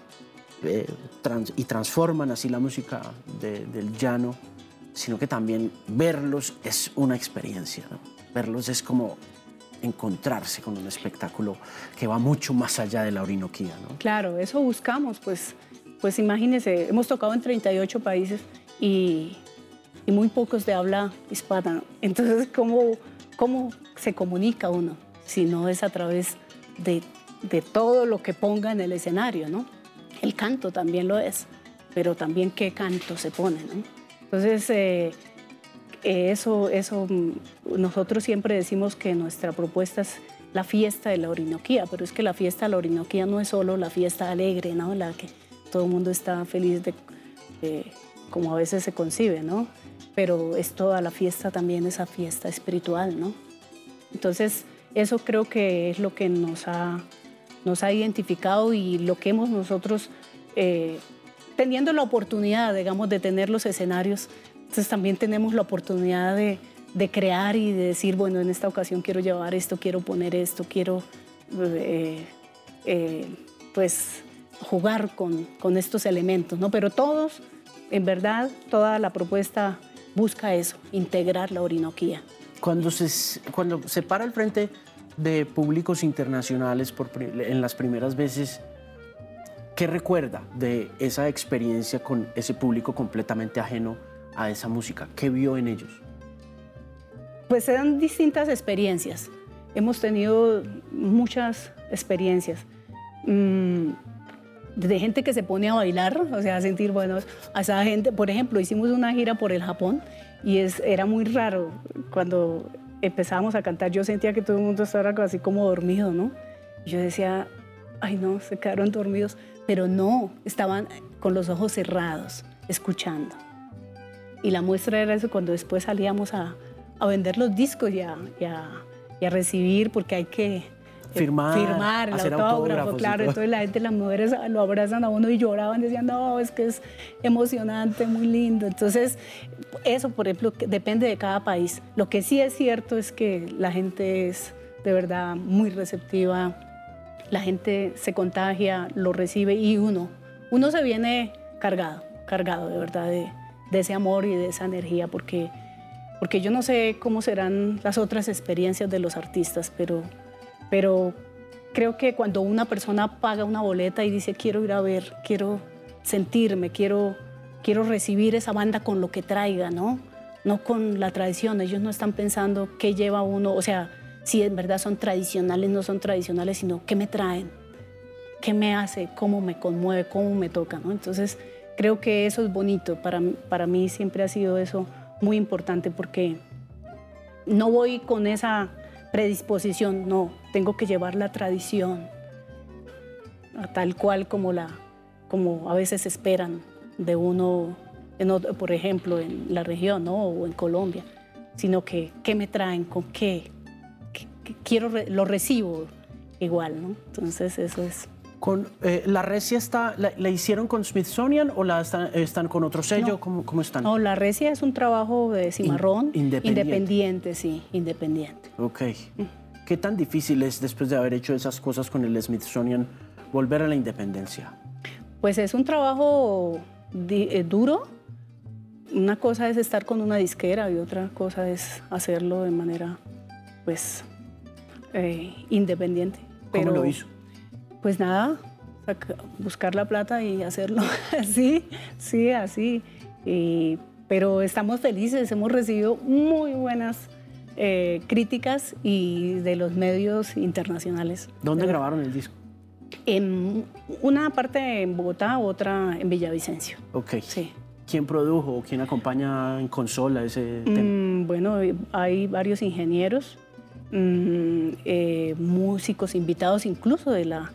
eh, y transforman así la música del llano, sino que también verlos es una experiencia. ¿no? Verlos es como encontrarse con un espectáculo que va mucho más allá de la Orinoquía. ¿no? Claro, eso buscamos, pues, pues imagínense, hemos tocado en 38 países y, muy pocos de habla hispana. Entonces, ¿cómo, ¿cómo se comunica uno si no es a través de, de todo lo que ponga en el escenario? ¿no? El canto también lo es, pero también qué canto se pone. ¿no? Entonces, eh, eso, eso, mm, nosotros siempre decimos que nuestra propuesta es la fiesta de la Orinoquía, pero es que la fiesta de la Orinoquía no es solo la fiesta alegre, ¿no? La que todo el mundo está feliz de, como a veces se concibe, ¿no? Pero es toda la fiesta también esa fiesta espiritual, ¿no? Entonces, eso creo que es lo que nos ha, nos ha identificado y lo que hemos nosotros, eh, teniendo la oportunidad, digamos, de tener los escenarios, entonces también tenemos la oportunidad de, de, crear y de decir, bueno, en esta ocasión quiero llevar esto, quiero poner esto, quiero eh, eh, pues jugar con, con, estos elementos, ¿no? Pero todos, en verdad, toda la propuesta busca eso, integrar la orinoquía. Cuando se, cuando se para al frente de públicos internacionales por, en las primeras veces, ¿qué recuerda de esa experiencia con ese público completamente ajeno a esa música? ¿Qué vio en ellos? Pues eran distintas experiencias. Hemos tenido muchas experiencias. Mm, de gente que se pone a bailar, o sea, a sentir, bueno, a esa gente, por ejemplo, hicimos una gira por el Japón y es, era muy raro cuando empezábamos a cantar, yo sentía que todo el mundo estaba así como dormido, ¿no? Yo decía, ay no, se quedaron dormidos, pero no, estaban con los ojos cerrados, escuchando. Y la muestra era eso cuando después salíamos a, a vender los discos y a, y, a, y a, recibir, porque hay que firmar, firmar el autógrafo, claro. Entonces la gente, las mujeres lo abrazan a uno y lloraban, decían, no, es que es emocionante, muy lindo. Entonces, eso, por ejemplo, depende de cada país. Lo que sí es cierto es que la gente es de verdad muy receptiva, la gente se contagia, lo recibe y uno, uno se viene cargado, cargado de verdad de, de ese amor y de esa energía, porque, porque yo no sé cómo serán las otras experiencias de los artistas, pero, pero creo que cuando una persona paga una boleta y dice quiero ir a ver, quiero sentirme, quiero, quiero recibir esa banda con lo que traiga, ¿no? No con la tradición, ellos no están pensando qué lleva uno, o sea, si en verdad son tradicionales, no son tradicionales, sino qué me traen, qué me hace, cómo me conmueve, cómo me toca, ¿no? Entonces, creo que eso es bonito. Para, para mí siempre ha sido eso muy importante porque no voy con esa predisposición, no, tengo que llevar la tradición tal cual como, la, como a veces esperan de uno, en por ejemplo, en la región ¿no? o en Colombia, sino que qué me traen, con qué, qué quiero, lo recibo igual, ¿no? Entonces eso es con, eh, ¿La Recia está, la, hicieron con Smithsonian o la están, están con otro sello? No. ¿Cómo, ¿Cómo, están? No, La Recia es un trabajo de cimarrón. In, independiente. Independiente, sí, independiente. Ok. Mm. ¿Qué tan difícil es, después de haber hecho esas cosas con el Smithsonian, volver a la independencia? Pues es un trabajo eh, duro. Una cosa es estar con una disquera y otra cosa es hacerlo de manera, pues, eh, independiente. ¿Cómo lo hizo? Pues nada, buscar la plata y hacerlo *laughs* así, sí, así. Y, pero estamos felices, hemos recibido muy buenas eh, críticas y de los medios internacionales. ¿Dónde grabaron el disco? En una parte en Bogotá, otra en Villavicencio. Ok. Sí. ¿Quién produjo o quién acompaña en consola ese tema? Mm, bueno, hay varios ingenieros, mm, eh, músicos invitados incluso de la,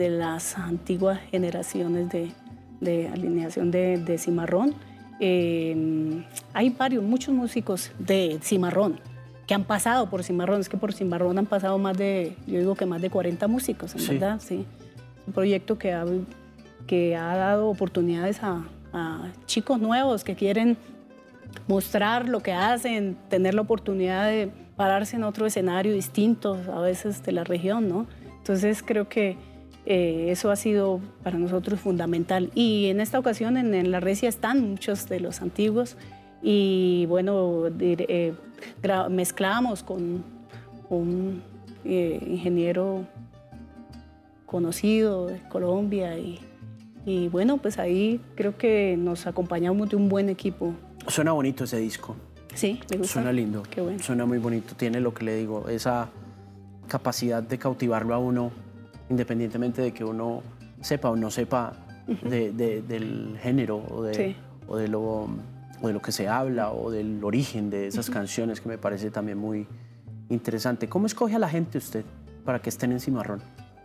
de las antiguas generaciones de, de alineación de, de cimarrón. Eh, hay varios, muchos músicos de cimarrón que han pasado por cimarrón. Es que por cimarrón han pasado más de, yo digo que más de 40 músicos, en Sí. verdad, sí. Un proyecto que ha, que ha dado oportunidades a, a chicos nuevos que quieren mostrar lo que hacen, tener la oportunidad de pararse en otro escenario distinto a veces de la región, ¿no? Entonces creo que eh, eso ha sido para nosotros fundamental. Y en esta ocasión en, en la Recia están muchos de los antiguos y bueno, eh, mezclamos con un eh, ingeniero conocido de Colombia y, y bueno, pues ahí creo que nos acompañamos de un buen equipo. Suena bonito ese disco. Sí, me gusta. Suena lindo. Qué bueno. Suena muy bonito. Tiene lo que le digo, esa capacidad de cautivarlo a uno, independientemente de que uno sepa o no sepa del género o de, o, de lo, o de lo que se habla o del origen de esas canciones, que me parece también muy interesante. ¿Cómo escoge a la gente usted para que estén en Cimarrón?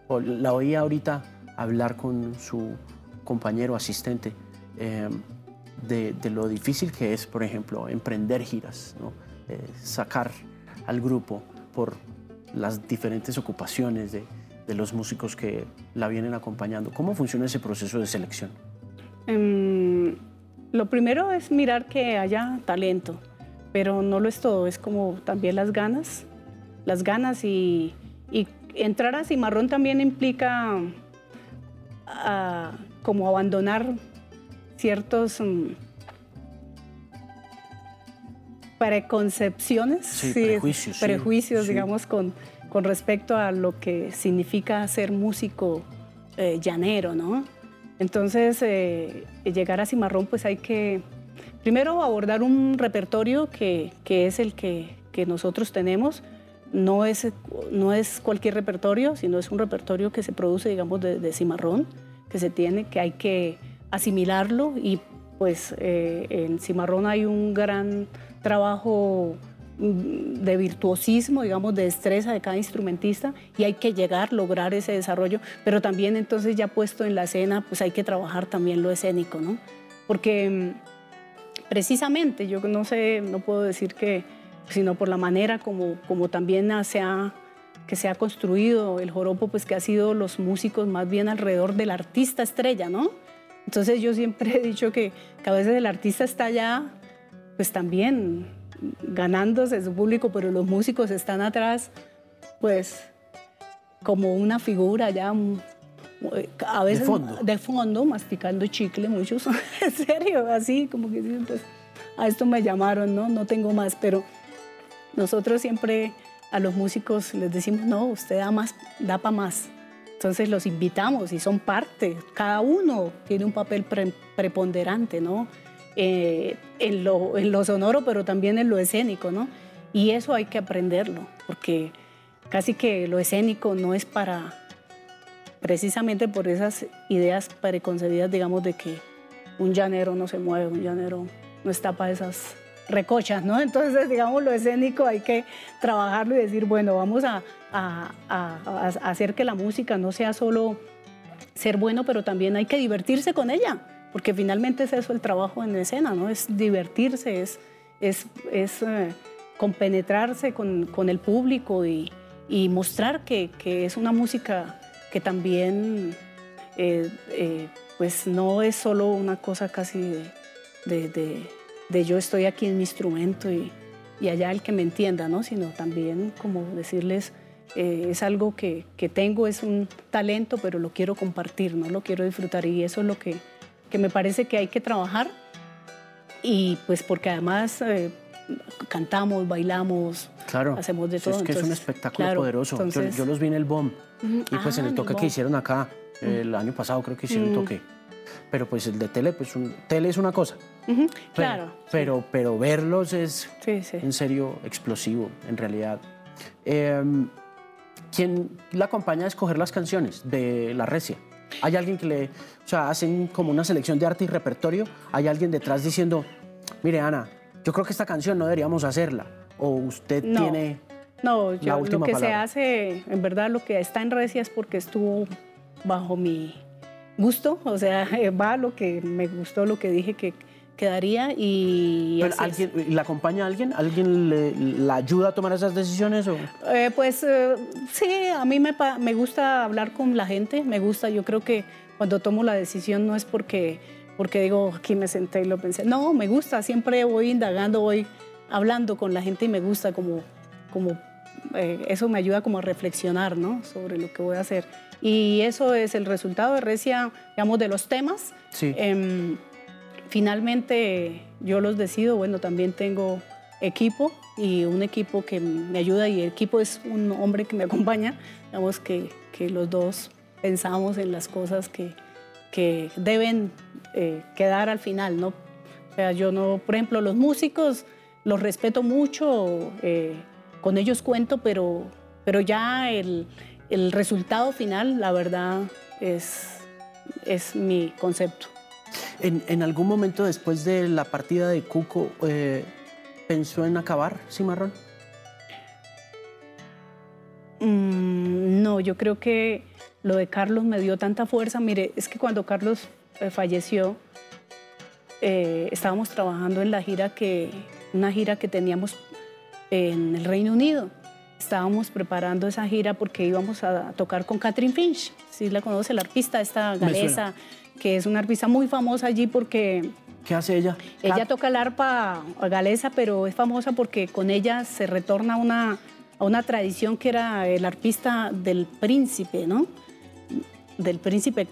O la oía ahorita hablar con su compañero asistente. Eh, de, lo difícil que es, por ejemplo, emprender giras, eh, sacar al grupo por las diferentes ocupaciones de, los músicos que la vienen acompañando. ¿Cómo funciona ese proceso de selección? Em, lo primero es mirar que haya talento, pero no lo es todo, es como también las ganas, las ganas y, entrar a Cimarrón también implica ah, como abandonar ciertos mm, preconcepciones, prejuicios, digamos, con, con respecto a lo que significa ser músico eh, llanero, ¿no? Entonces, eh, llegar a Cimarrón, pues hay que, primero, abordar un repertorio que, que es el que, que, nosotros tenemos. No es, no es cualquier repertorio, sino es un repertorio que se produce, digamos, de, Cimarrón, que se tiene, que hay que asimilarlo y pues eh, en Cimarrón hay un gran trabajo de virtuosismo, digamos, de destreza de cada instrumentista y hay que llegar, lograr ese desarrollo, pero también entonces ya puesto en la escena, pues hay que trabajar también lo escénico, ¿no? Porque mm, precisamente, yo no sé, no puedo decir que, sino por la manera como, como también se ha, que se ha construido el joropo, pues que ha sido los músicos más bien alrededor del artista estrella, ¿no? Entonces yo siempre *laughs* he dicho que, a veces el artista está ya, pues también ganándose su público, pero los músicos están atrás, pues como una figura ya a veces de fondo, de fondo masticando chicle, muchos, *laughs* en serio, así como que pues a esto me llamaron, ¿no? No tengo más, pero nosotros siempre a los músicos les decimos, no, usted da más, da para más. Entonces los invitamos y son parte, cada uno tiene un papel preponderante, ¿no? Eh, en, lo, en, lo, sonoro, pero también en lo escénico, ¿no? Y eso hay que aprenderlo, porque casi que lo escénico no es para, precisamente por esas ideas preconcebidas, digamos, de que un llanero no se mueve, un llanero no está para esas recochas, ¿no? Entonces, digamos, lo escénico hay que trabajarlo y decir, bueno, vamos a, hacer que la música no sea solo ser bueno, pero también hay que divertirse con ella, porque finalmente es eso el trabajo en escena, ¿no? Es divertirse, es, es, es eh, compenetrarse con, con, el público y, y mostrar que, que, es una música que también, eh, eh, pues no es solo una cosa casi de de yo estoy aquí en mi instrumento y, y allá el que me entienda, ¿no? Sino también como decirles, eh, es algo que, que, tengo, es un talento, pero lo quiero compartir, ¿no? Lo quiero disfrutar y eso es lo que, que me parece que hay que trabajar y pues porque además eh, cantamos, bailamos, claro, hacemos de todo. Es que es un espectáculo poderoso. yo, los vi en el BOM y pues en el ah, toque que hicieron acá, el año pasado creo que hicieron un toque pero pues el de tele, pues un, tele es una cosa. claro. Pero, pero, verlos es en serio explosivo, en realidad. Em, ¿Quién la acompaña a escoger las canciones de La Recia? ¿Hay alguien que le, o sea, hacen como una selección de arte y repertorio? ¿Hay alguien detrás diciendo, mire Ana, yo creo que esta canción no deberíamos hacerla? ¿O usted tiene no, yo, lo que se hace, en verdad, lo que está en Recia es porque estuvo bajo mi, gusto, o sea, *laughs* va lo que me gustó, lo que dije que quedaría y... ¿Pero alguien, ¿La acompaña alguien? ¿Alguien le, la ayuda a tomar esas decisiones? O? Eh, pues eh, sí, a mí me, me gusta hablar con la gente, me gusta, yo creo que cuando tomo la decisión no es porque, porque digo, aquí me senté y lo pensé, no, me gusta, siempre voy indagando, voy hablando con la gente y me gusta como, como eh, eso me ayuda como a reflexionar, ¿no? Sobre lo que voy a hacer. Y eso es el resultado de Recia, digamos, de los temas. Sí. Finalmente, yo los decido. Bueno, también tengo equipo y un equipo que me ayuda y el equipo es un hombre que me acompaña. Digamos que, que los dos pensamos en las cosas que, que deben eh, quedar al final, ¿no? O sea, yo no, por ejemplo, los músicos los respeto mucho, eh, con ellos cuento, pero, pero ya el, el resultado final, la verdad, es, es mi concepto. En, en, algún momento después de la partida de Cuco, eh, ¿pensó en acabar Cimarrón? Mm, no, yo creo que lo de Carlos me dio tanta fuerza. Mire, es que cuando Carlos eh, falleció, eh, estábamos trabajando en la gira que, una gira que teníamos en el Reino Unido. Estábamos preparando esa gira porque íbamos a tocar con Catherine Finch, si la conoce, la arpista esta galesa, que es una arpista muy famosa allí porque... ¿Qué hace ella? Ella toca el arpa galesa, pero es famosa porque con ella se retorna una, a una tradición que era el arpista del príncipe, ¿no? Del príncipe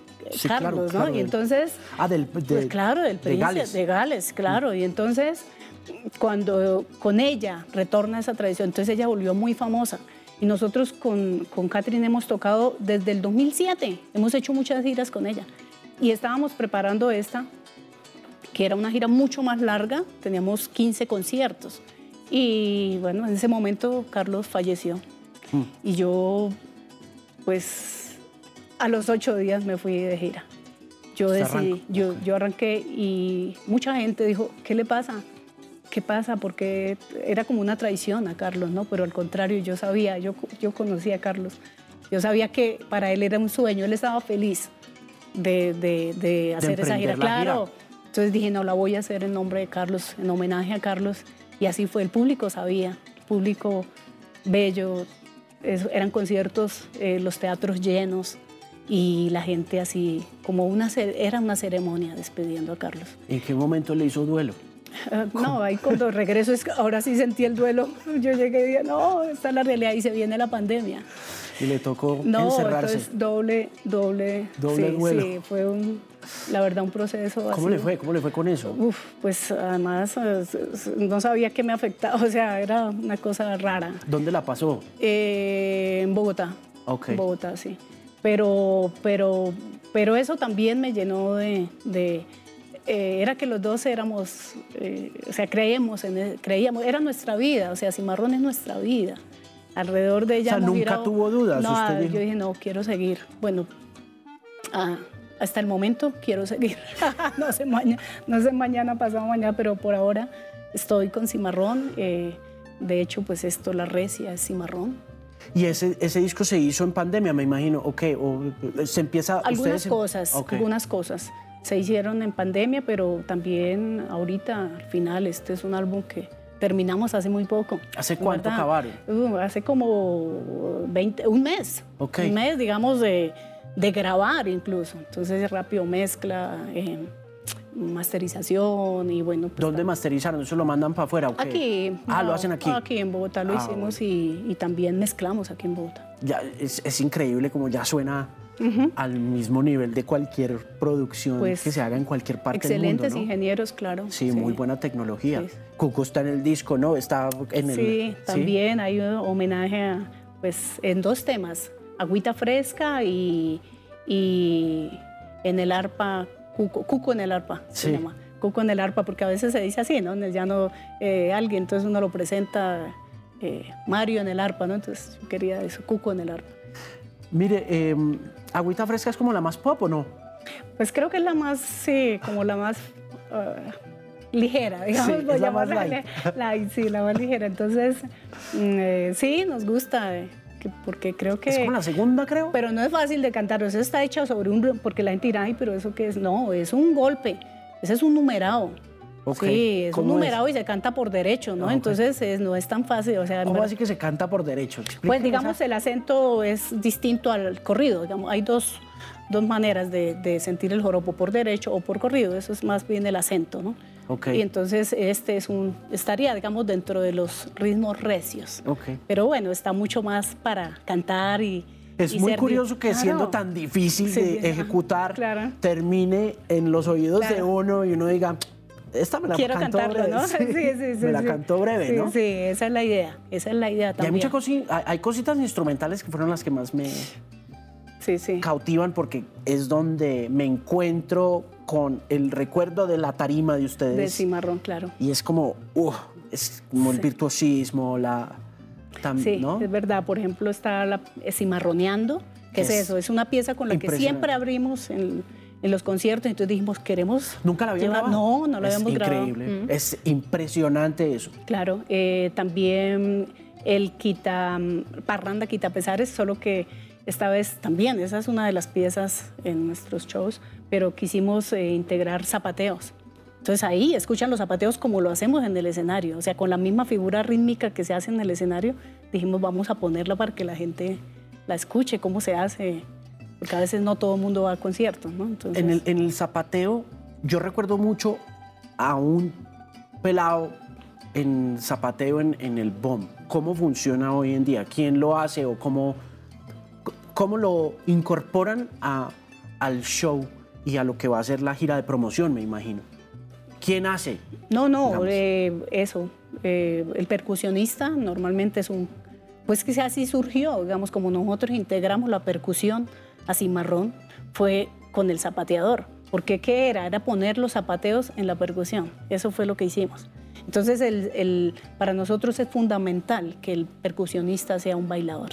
Carlos, ¿no? y entonces... Ah, del... pues claro, del príncipe de Gales, de Gales claro. Y entonces cuando con ella retorna esa tradición, entonces ella volvió muy famosa. Y nosotros con, con Catherine hemos tocado desde el 2007, hemos hecho muchas giras con ella. Y estábamos preparando esta, que era una gira mucho más larga, teníamos 15 conciertos. Y bueno, en ese momento Carlos falleció. Mm. Y yo, pues, a los ocho días me fui de gira. Yo decidí, yo, yo arranqué y mucha gente dijo, ¿qué le pasa? ¿qué pasa? Porque era como una traición a Carlos, ¿no? Pero al contrario, yo sabía, yo, yo conocía a Carlos, yo sabía que para él era un sueño, él estaba feliz de, de, hacer esa gira, claro. Entonces dije, no, la voy a hacer en nombre de Carlos, en homenaje a Carlos, y así fue, el público sabía, el público bello, eran conciertos, eh, los teatros llenos, y la gente así, como una, era una ceremonia despidiendo a Carlos. ¿En qué momento le hizo duelo? no, ahí cuando regreso, es, ahora sí sentí el duelo. Yo llegué y dije, no, está la realidad y se viene la pandemia. Y le tocó no, encerrarse. Entonces, doble, doble. Doble sí, duelo. Sí, fue un, la verdad un proceso ¿Cómo le fue? ¿Cómo le fue con eso? Uf, pues además no sabía que me afectaba, *laughs* o sea, era una cosa rara. ¿Dónde la pasó? Eh, en Bogotá. Ok. En Bogotá, sí. Pero, pero, pero eso también me llenó de, de eh, era que los dos éramos, eh, o sea, creíamos, en, e, creíamos, era nuestra vida, o sea, Cimarrón es nuestra vida. Alrededor de ella. O sea, nunca tuvo dudas. No, usted yo dije, no, quiero seguir. Bueno, ah, hasta el momento quiero seguir. *laughs* no, sé mañana, no sé mañana, pasado mañana, pero por ahora estoy con Cimarrón. Eh, de hecho, pues esto, la recia es Cimarrón. Y ese, ese disco se hizo en pandemia, me imagino, ¿ok? O se empieza... Algunas ustedes... cosas, Okay. algunas cosas se hicieron en pandemia, pero también ahorita, al final, este es un álbum que terminamos hace muy poco. ¿Hace cuánto ¿verdad? acabaron? Uh, hace como 20, un mes. Un mes, digamos, de, de grabar incluso. Entonces, rápido mezcla, eh, masterización y bueno. Pues, ¿Dónde masterizaron? ¿Eso lo mandan para afuera? o qué? Aquí. Ah, no, lo hacen aquí. Aquí en Bogotá lo Ah, hicimos y, y también mezclamos aquí en Bogotá. Ya, es, es increíble como ya suena al mismo nivel de cualquier producción Pues, que se haga en cualquier parte Excelentes del mundo, ¿no? ingenieros, claro. Sí, muy buena tecnología. Sí. Cuco está en el disco, ¿no? Está en el... Sí, también hay un homenaje a, pues, en dos temas, agüita fresca y, y en el arpa, cuco, cuco en el arpa, Sí. se llama. Cuco en el arpa, porque a veces se dice así, ¿no? En el llano eh, alguien, entonces uno lo presenta eh, Mario en el arpa, ¿no? Entonces yo quería eso, cuco en el arpa. Mire, eh, Agüita Fresca es como la más pop, ¿o no? Pues creo que es la más, sí, como la más ah, ligera, digamos. Sí, es la más light. *laughs* light, sí, la más ligera. Entonces, mm, eh, sí, nos gusta, eh, que- porque creo que... Es como la segunda, creo. Pero no es fácil de cantar, eso está hecho sobre un... Porque la gente dirá, ay, pero ¿eso qué es? No, es un golpe, ese es un numerado. Ok, Sí, es un ¿cómo es? numerado y se canta por derecho, ¿no? Ah, ok. Entonces es- no es tan fácil, o sea... ¿Cómo verdad- así que se canta por derecho? pues digamos, esa- el acento es distinto al corrido. Digamos, hay dos, dos maneras de, de sentir el joropo, por derecho o por corrido. Eso es más bien el acento, ¿no? Ok. Y entonces este es un, estaría, digamos, dentro de los ritmos recios. Pero bueno, está mucho más para cantar y... Es muy curioso que siendo Claro. tan difícil de ejecutar, claro. termine en los oídos de Claro. uno y uno diga, esta me la Quiero cantó cantarlo, breve, ¿no? *laughs* sí. Sí, sí. Me la cantó breve, ¿no? Sí, esa es la idea. Esa es la idea Y hay, también. muchas cosi- hay, cositas instrumentales que fueron las que más me cautivan porque es donde me encuentro con el recuerdo de la tarima de ustedes. De cimarrón, claro. Y es como, uh, es como el virtuosismo, la... tam- Sí, ¿no? es verdad. Por ejemplo, está la eh, cimarroneando. ¿Qué es, Es eso? Es una pieza con la que siempre abrimos en, en los conciertos. Entonces dijimos, queremos. Nunca la habían llevar- grabado. No, no la es habíamos grabado. increíble. Mm. Es impresionante eso. Claro, eh, también el quita, parranda quita pesares, solo que esta vez también, esa es una de las piezas en nuestros shows, pero quisimos eh, integrar zapateos. Entonces ahí escuchan los zapateos como lo hacemos en el escenario, o sea, con la misma figura rítmica que se hace en el escenario, dijimos vamos a ponerla para que la gente la escuche, cómo se hace, porque a veces no todo el mundo va a conciertos, ¿no? Entonces, En el, en el zapateo, yo recuerdo mucho a un pelado en zapateo en, en el BOM. ¿Cómo funciona hoy en día? ¿Quién lo hace o cómo, cómo lo incorporan a- al show y a lo que va a ser la gira de promoción, me imagino? ¿Quién hace? No, no, eh, eso. eh, el percusionista normalmente es un. Pues que así surgió, digamos, como nosotros integramos la percusión a Cimarrón, fue con el zapateador. Porque ¿qué era? Era poner los zapateos en la percusión. Eso fue lo que hicimos. Entonces, el- el- para nosotros es fundamental que el percusionista sea un bailador.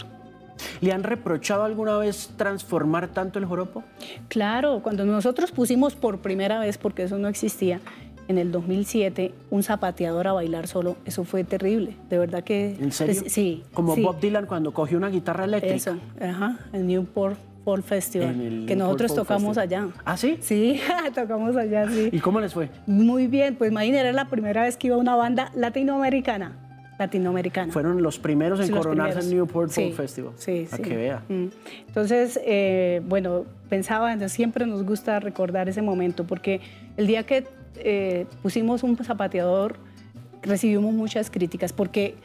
¿Le han reprochado alguna vez transformar tanto el joropo? Claro, cuando nosotros pusimos por primera vez, porque eso no existía, en el 2007, un zapateador a bailar solo, eso fue terrible. De verdad que... ¿En serio? pues, sí. Como sí, Bob Dylan cuando cogió una guitarra eléctrica. Eso, ajá, el Newport Folk Festival, el que nosotros tocamos Festival. allá. ¿Ah, sí? Sí, *laughs* tocamos allá, sí. ¿Y cómo les fue? Muy bien, pues imagínate, era la primera vez que iba una banda latinoamericana. Latinoamericana. Fueron los primeros en Sí, coronarse en. Newport Folk Sí, Festival. Sí, A que vea. Mm. Entonces, eh, bueno, pensaba, siempre nos gusta recordar ese momento, porque el día que eh, pusimos un zapateador, recibimos muchas críticas, porque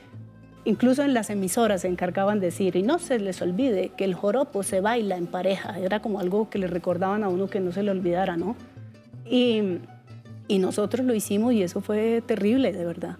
incluso en las emisoras se encargaban de decir, y no se les olvide que el joropo se baila en pareja, era como algo que le recordaban a uno que no se le olvidara, ¿no? Y, y nosotros lo hicimos y eso fue terrible, de verdad.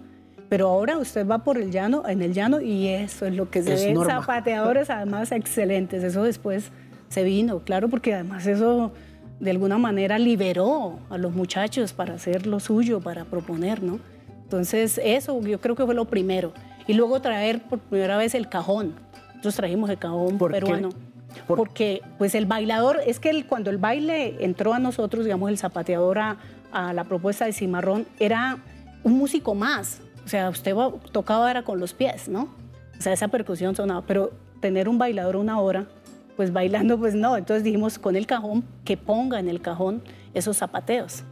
Pero ahora usted va por el llano, en el llano, y eso es lo que se Es ve. normal. Zapateadores además excelentes. Eso después se vino, claro, porque además eso de alguna manera liberó a los muchachos para hacer lo suyo, para proponer, ¿no? Entonces eso yo creo que fue lo primero. Y luego traer por primera vez el cajón. Nosotros trajimos el cajón ¿Por qué? peruano. Por- Porque pues el bailador, es que el- cuando el baile entró a nosotros, digamos, el zapateador a, a la propuesta de Cimarrón, era un músico más. O sea, usted tocaba era con los pies, ¿no? O sea, esa percusión sonaba, pero tener un bailador una hora, pues bailando, pues no. Entonces dijimos con el cajón, que ponga en el cajón esos zapateos.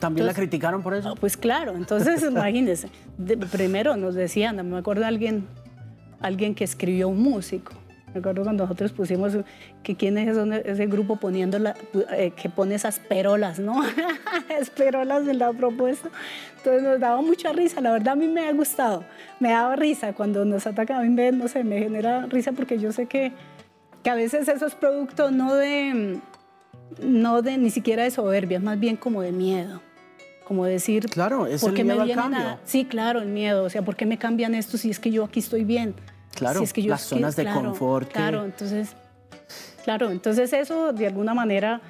¿También la criticaron por eso? Pues claro, entonces *laughs* imagínense. De- primero nos decían, me acuerdo de alguien, alguien que escribió un músico. Me acuerdo cuando nosotros pusimos que quién es ese, ese grupo poniendo la, eh, que pone esas perolas, ¿no? *laughs* Esperolas en la propuesta. Entonces nos daba mucha risa, la verdad a mí me ha gustado. Me daba risa cuando nos atacan, a mí me, no sé, me genera risa porque yo sé que, que a veces eso es producto no de, no de ni siquiera de soberbia, más bien como de miedo. Como decir, Claro, es ¿por el qué miedo me al vienen cambio. a- Sí, claro, el miedo. O sea, ¿por qué me cambian esto si es que yo aquí estoy bien? Claro, Si es que yo las que- zonas de claro, confort Claro, entonces, claro, entonces eso de alguna manera.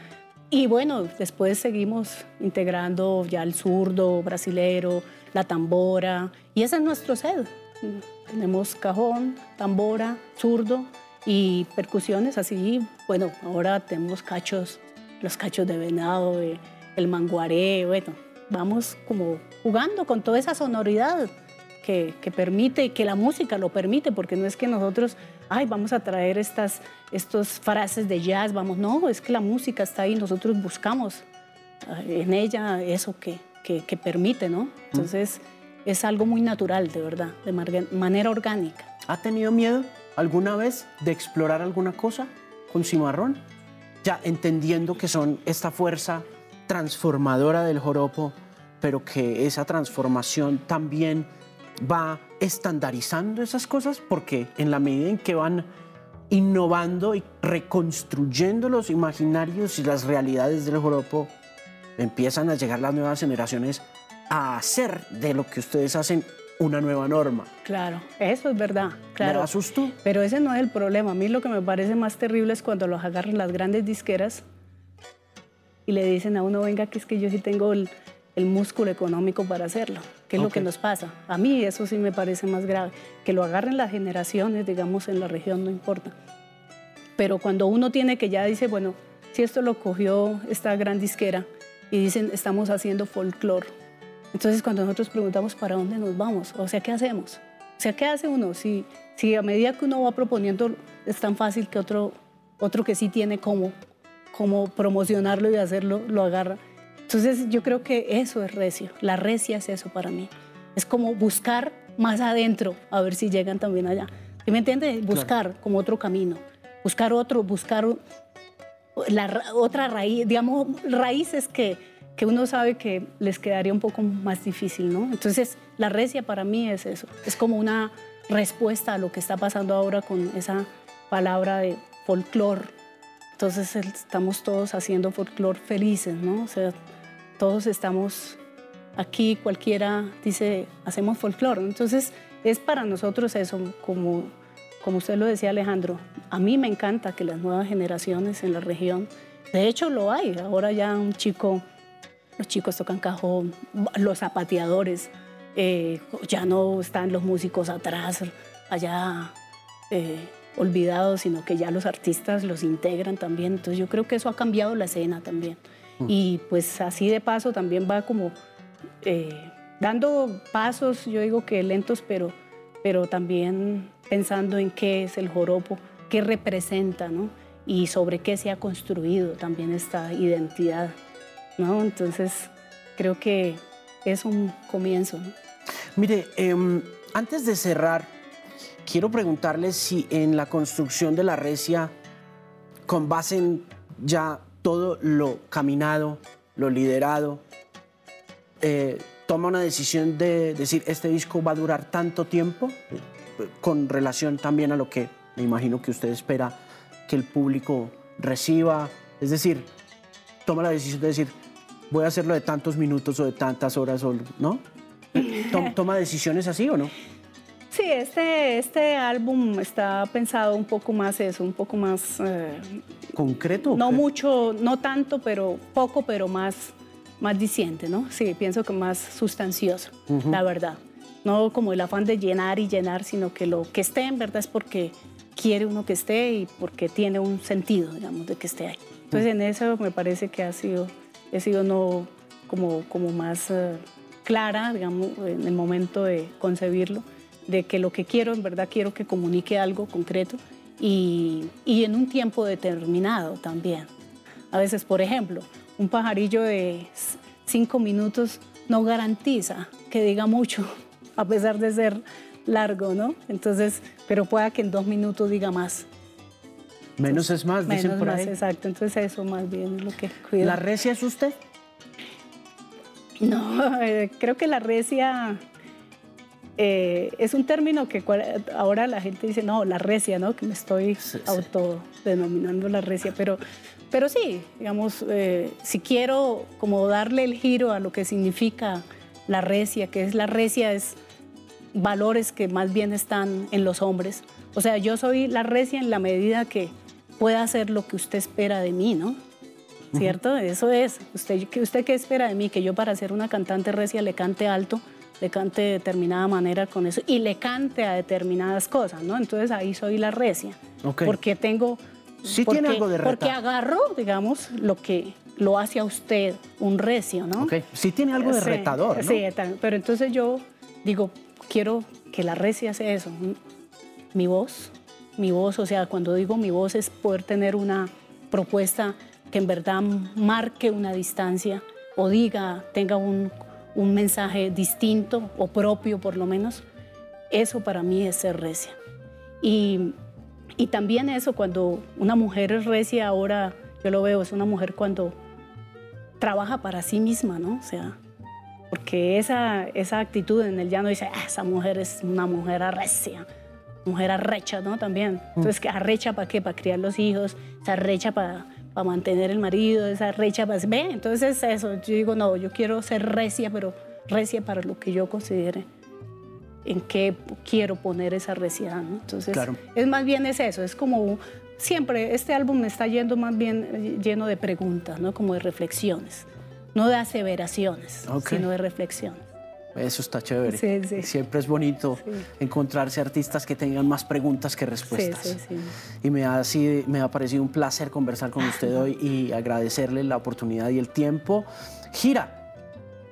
Y bueno, después seguimos integrando ya el zurdo, brasilero, la tambora. Y ese es nuestro set. Tenemos cajón, tambora, zurdo y percusiones así. Bueno, ahora tenemos cachos, los cachos de venado, el manguaré, bueno, vamos como jugando con toda esa sonoridad que, que permite y que la música lo permite, porque no es que nosotros, ay, vamos a traer estas estos frases de jazz, vamos, no, es que la música está ahí, nosotros buscamos eh, en ella eso que, que, que permite, ¿no? Entonces es algo muy natural, de verdad, de manera orgánica. ¿Ha tenido miedo alguna vez de explorar alguna cosa con Cimarrón? Ya entendiendo que son esta fuerza transformadora del joropo, pero que esa transformación también va estandarizando esas cosas, porque en la medida en que van innovando y reconstruyendo los imaginarios y las realidades del joropo, empiezan a llegar las nuevas generaciones a hacer de lo que ustedes hacen una nueva norma. Claro, eso es verdad, claro. ¿Me da Pero ese no es el problema. A mí lo que me parece más terrible es cuando los agarran las grandes disqueras y le dicen a uno, venga, que es que yo sí tengo el, músculo económico para hacerlo. ¿Qué es lo que nos pasa? A mí eso sí me parece más grave. Que lo agarren las generaciones, digamos, en la región, no importa. Pero cuando uno tiene que ya dice, bueno, si esto lo cogió esta gran disquera y dicen, estamos haciendo folclore. Entonces cuando nosotros preguntamos para dónde nos vamos, o sea, ¿qué hacemos? O sea, ¿qué hace uno? Si, si a medida que uno va proponiendo es tan fácil que otro, otro que sí tiene cómo, cómo promocionarlo y hacerlo, lo agarra. Entonces yo creo que eso es recio. La recia es eso para mí. Es como buscar más adentro, a ver si llegan también allá. ¿Me entiendes? Buscar como otro camino. Buscar otro, buscar la otra raíz, digamos, raíces que, que uno sabe que les quedaría un poco más difícil, ¿no? Entonces, la recia para mí es eso, es como una respuesta a lo que está pasando ahora con esa palabra de folclore. Entonces, estamos todos haciendo folclore felices, ¿no? O sea, todos estamos aquí, cualquiera dice, hacemos folclore. Entonces, es para nosotros eso, como como usted lo decía Alejandro, a mí me encanta que las nuevas generaciones en la región, de hecho lo hay, ahora ya un chico, los chicos tocan cajón, los zapateadores, eh, ya no están los músicos atrás, allá eh, olvidados, sino que ya los artistas los integran también, entonces yo creo que eso ha cambiado la escena también. Mm. Y pues así de paso también va como eh, dando pasos, yo digo que lentos, pero, pero también pensando en qué es el joropo, qué representa, ¿no? Y sobre qué se ha construido también esta identidad, ¿no? Entonces, creo que es un comienzo, ¿no? Mire, em, antes de cerrar, quiero preguntarle si en la construcción de la recia, con base en ya todo lo caminado, lo liderado, eh, toma una decisión de decir, este disco va a durar tanto tiempo, con relación también a lo que me imagino que usted espera que el público reciba. Es decir, toma la decisión de decir, voy a hacerlo de tantos minutos o de tantas horas, ¿no? ¿Toma decisiones así o no? Sí, este, este álbum está pensado un poco más eso, un poco más... Eh, ¿Concreto? No mucho, no tanto, pero poco, pero más, más diciente, ¿no? Sí, pienso que más sustancioso, la verdad no como el afán de llenar y llenar, sino que lo que esté en verdad es porque quiere uno que esté y porque tiene un sentido, digamos, de que esté ahí. Entonces en eso me parece que ha sido, he sido no como, como más eh, clara, digamos, en el momento de concebirlo, de que lo que quiero, en verdad quiero que comunique algo concreto y, y en un tiempo determinado también. A veces, por ejemplo, un pajarillo de cinco minutos no garantiza que diga mucho *laughs* a pesar de ser largo, ¿no? Entonces, pero pueda que en dos minutos diga más. Menos es más, dicen por más, exacto. Entonces eso más bien es lo que cuida. ¿La recia es usted? No, *laughs* eh, creo que la recia eh, es un término que ahora la gente dice, no, la recia, ¿no? Que me estoy autodenominando la recia, pero, pero sí, digamos, eh, si quiero como darle el giro a lo que significa la recia, que es la recia, es valores que más bien están en los hombres. O sea, yo soy la recia en la medida que pueda hacer lo que usted espera de mí, ¿no? ¿Cierto? Eso es. Usted, ¿Usted qué espera de mí? Que yo para ser una cantante recia le cante alto, le cante de determinada manera con eso y le cante a determinadas cosas, ¿no? Entonces ahí soy la recia. Porque tengo... Sí tiene algo de reta. Porque agarro, digamos, lo que, lo hace a usted un recio, ¿no? Ok, sí tiene algo de retador, ¿no? Sí, pero entonces yo digo, quiero que la recia sea eso, mi voz, mi voz, o sea, cuando digo mi voz es poder tener una propuesta que en verdad marque una distancia o diga, tenga un, un mensaje distinto o propio por lo menos. Eso para mí es ser recia. Y, y también eso, cuando una mujer es recia ahora, yo lo veo, es una mujer cuando trabaja para sí misma, ¿no? O sea, porque esa, esa actitud en el llano dice, ah, esa mujer es una mujer arrecia, mujer arrecha, ¿no? También. Mm. Entonces, ¿arrecha para qué? Para criar los hijos, esa arrecha para, para mantener el marido, esa arrecha para... Ve, entonces eso, yo digo, no, yo quiero ser recia, pero recia para lo que yo considere en qué quiero poner esa recia. ¿no? Entonces, es más bien es eso, es como siempre, este álbum me está yendo más bien eh, lleno de preguntas, ¿no? como de reflexiones, no de aseveraciones, sino de reflexiones. Eso está chévere. Siempre es bonito encontrarse artistas que tengan más preguntas que respuestas. Y me ha, me ha parecido un placer conversar con usted hoy y agradecerle la oportunidad y el tiempo. Gira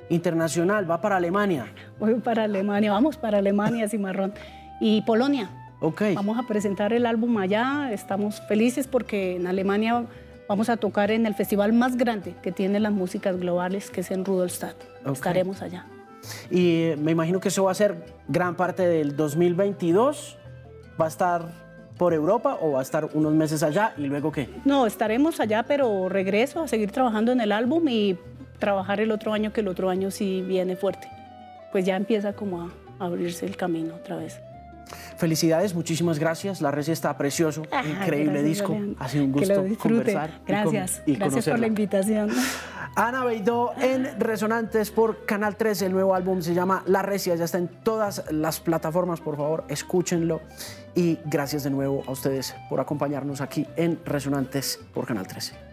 internacional, va para Alemania. Voy para Alemania, vamos para Alemania, Cimarrón. Y Polonia. Okay. Vamos a presentar el álbum allá. Estamos felices porque en Alemania vamos a tocar en el festival más grande que tiene las músicas globales, que es en Rudolstadt. Estaremos allá. Y me imagino que eso va a ser gran parte del 2022. ¿Va a estar por Europa o va a estar unos meses allá y luego qué? No, estaremos allá, pero regreso a seguir trabajando en el álbum y trabajar el otro año, que el otro año sí viene fuerte. Pues ya empieza como a abrirse el camino otra vez. Felicidades, muchísimas gracias. La receta está precioso, ah, increíble disco. Ha sido un gusto conversar. Gracias, gracias por la invitación. *laughs* Ana Beidó en Resonantes por Canal 13. El nuevo álbum se llama La Recia. Ya está en todas las plataformas. Por favor, escúchenlo. Y gracias de nuevo a ustedes por acompañarnos aquí en Resonantes por Canal 13.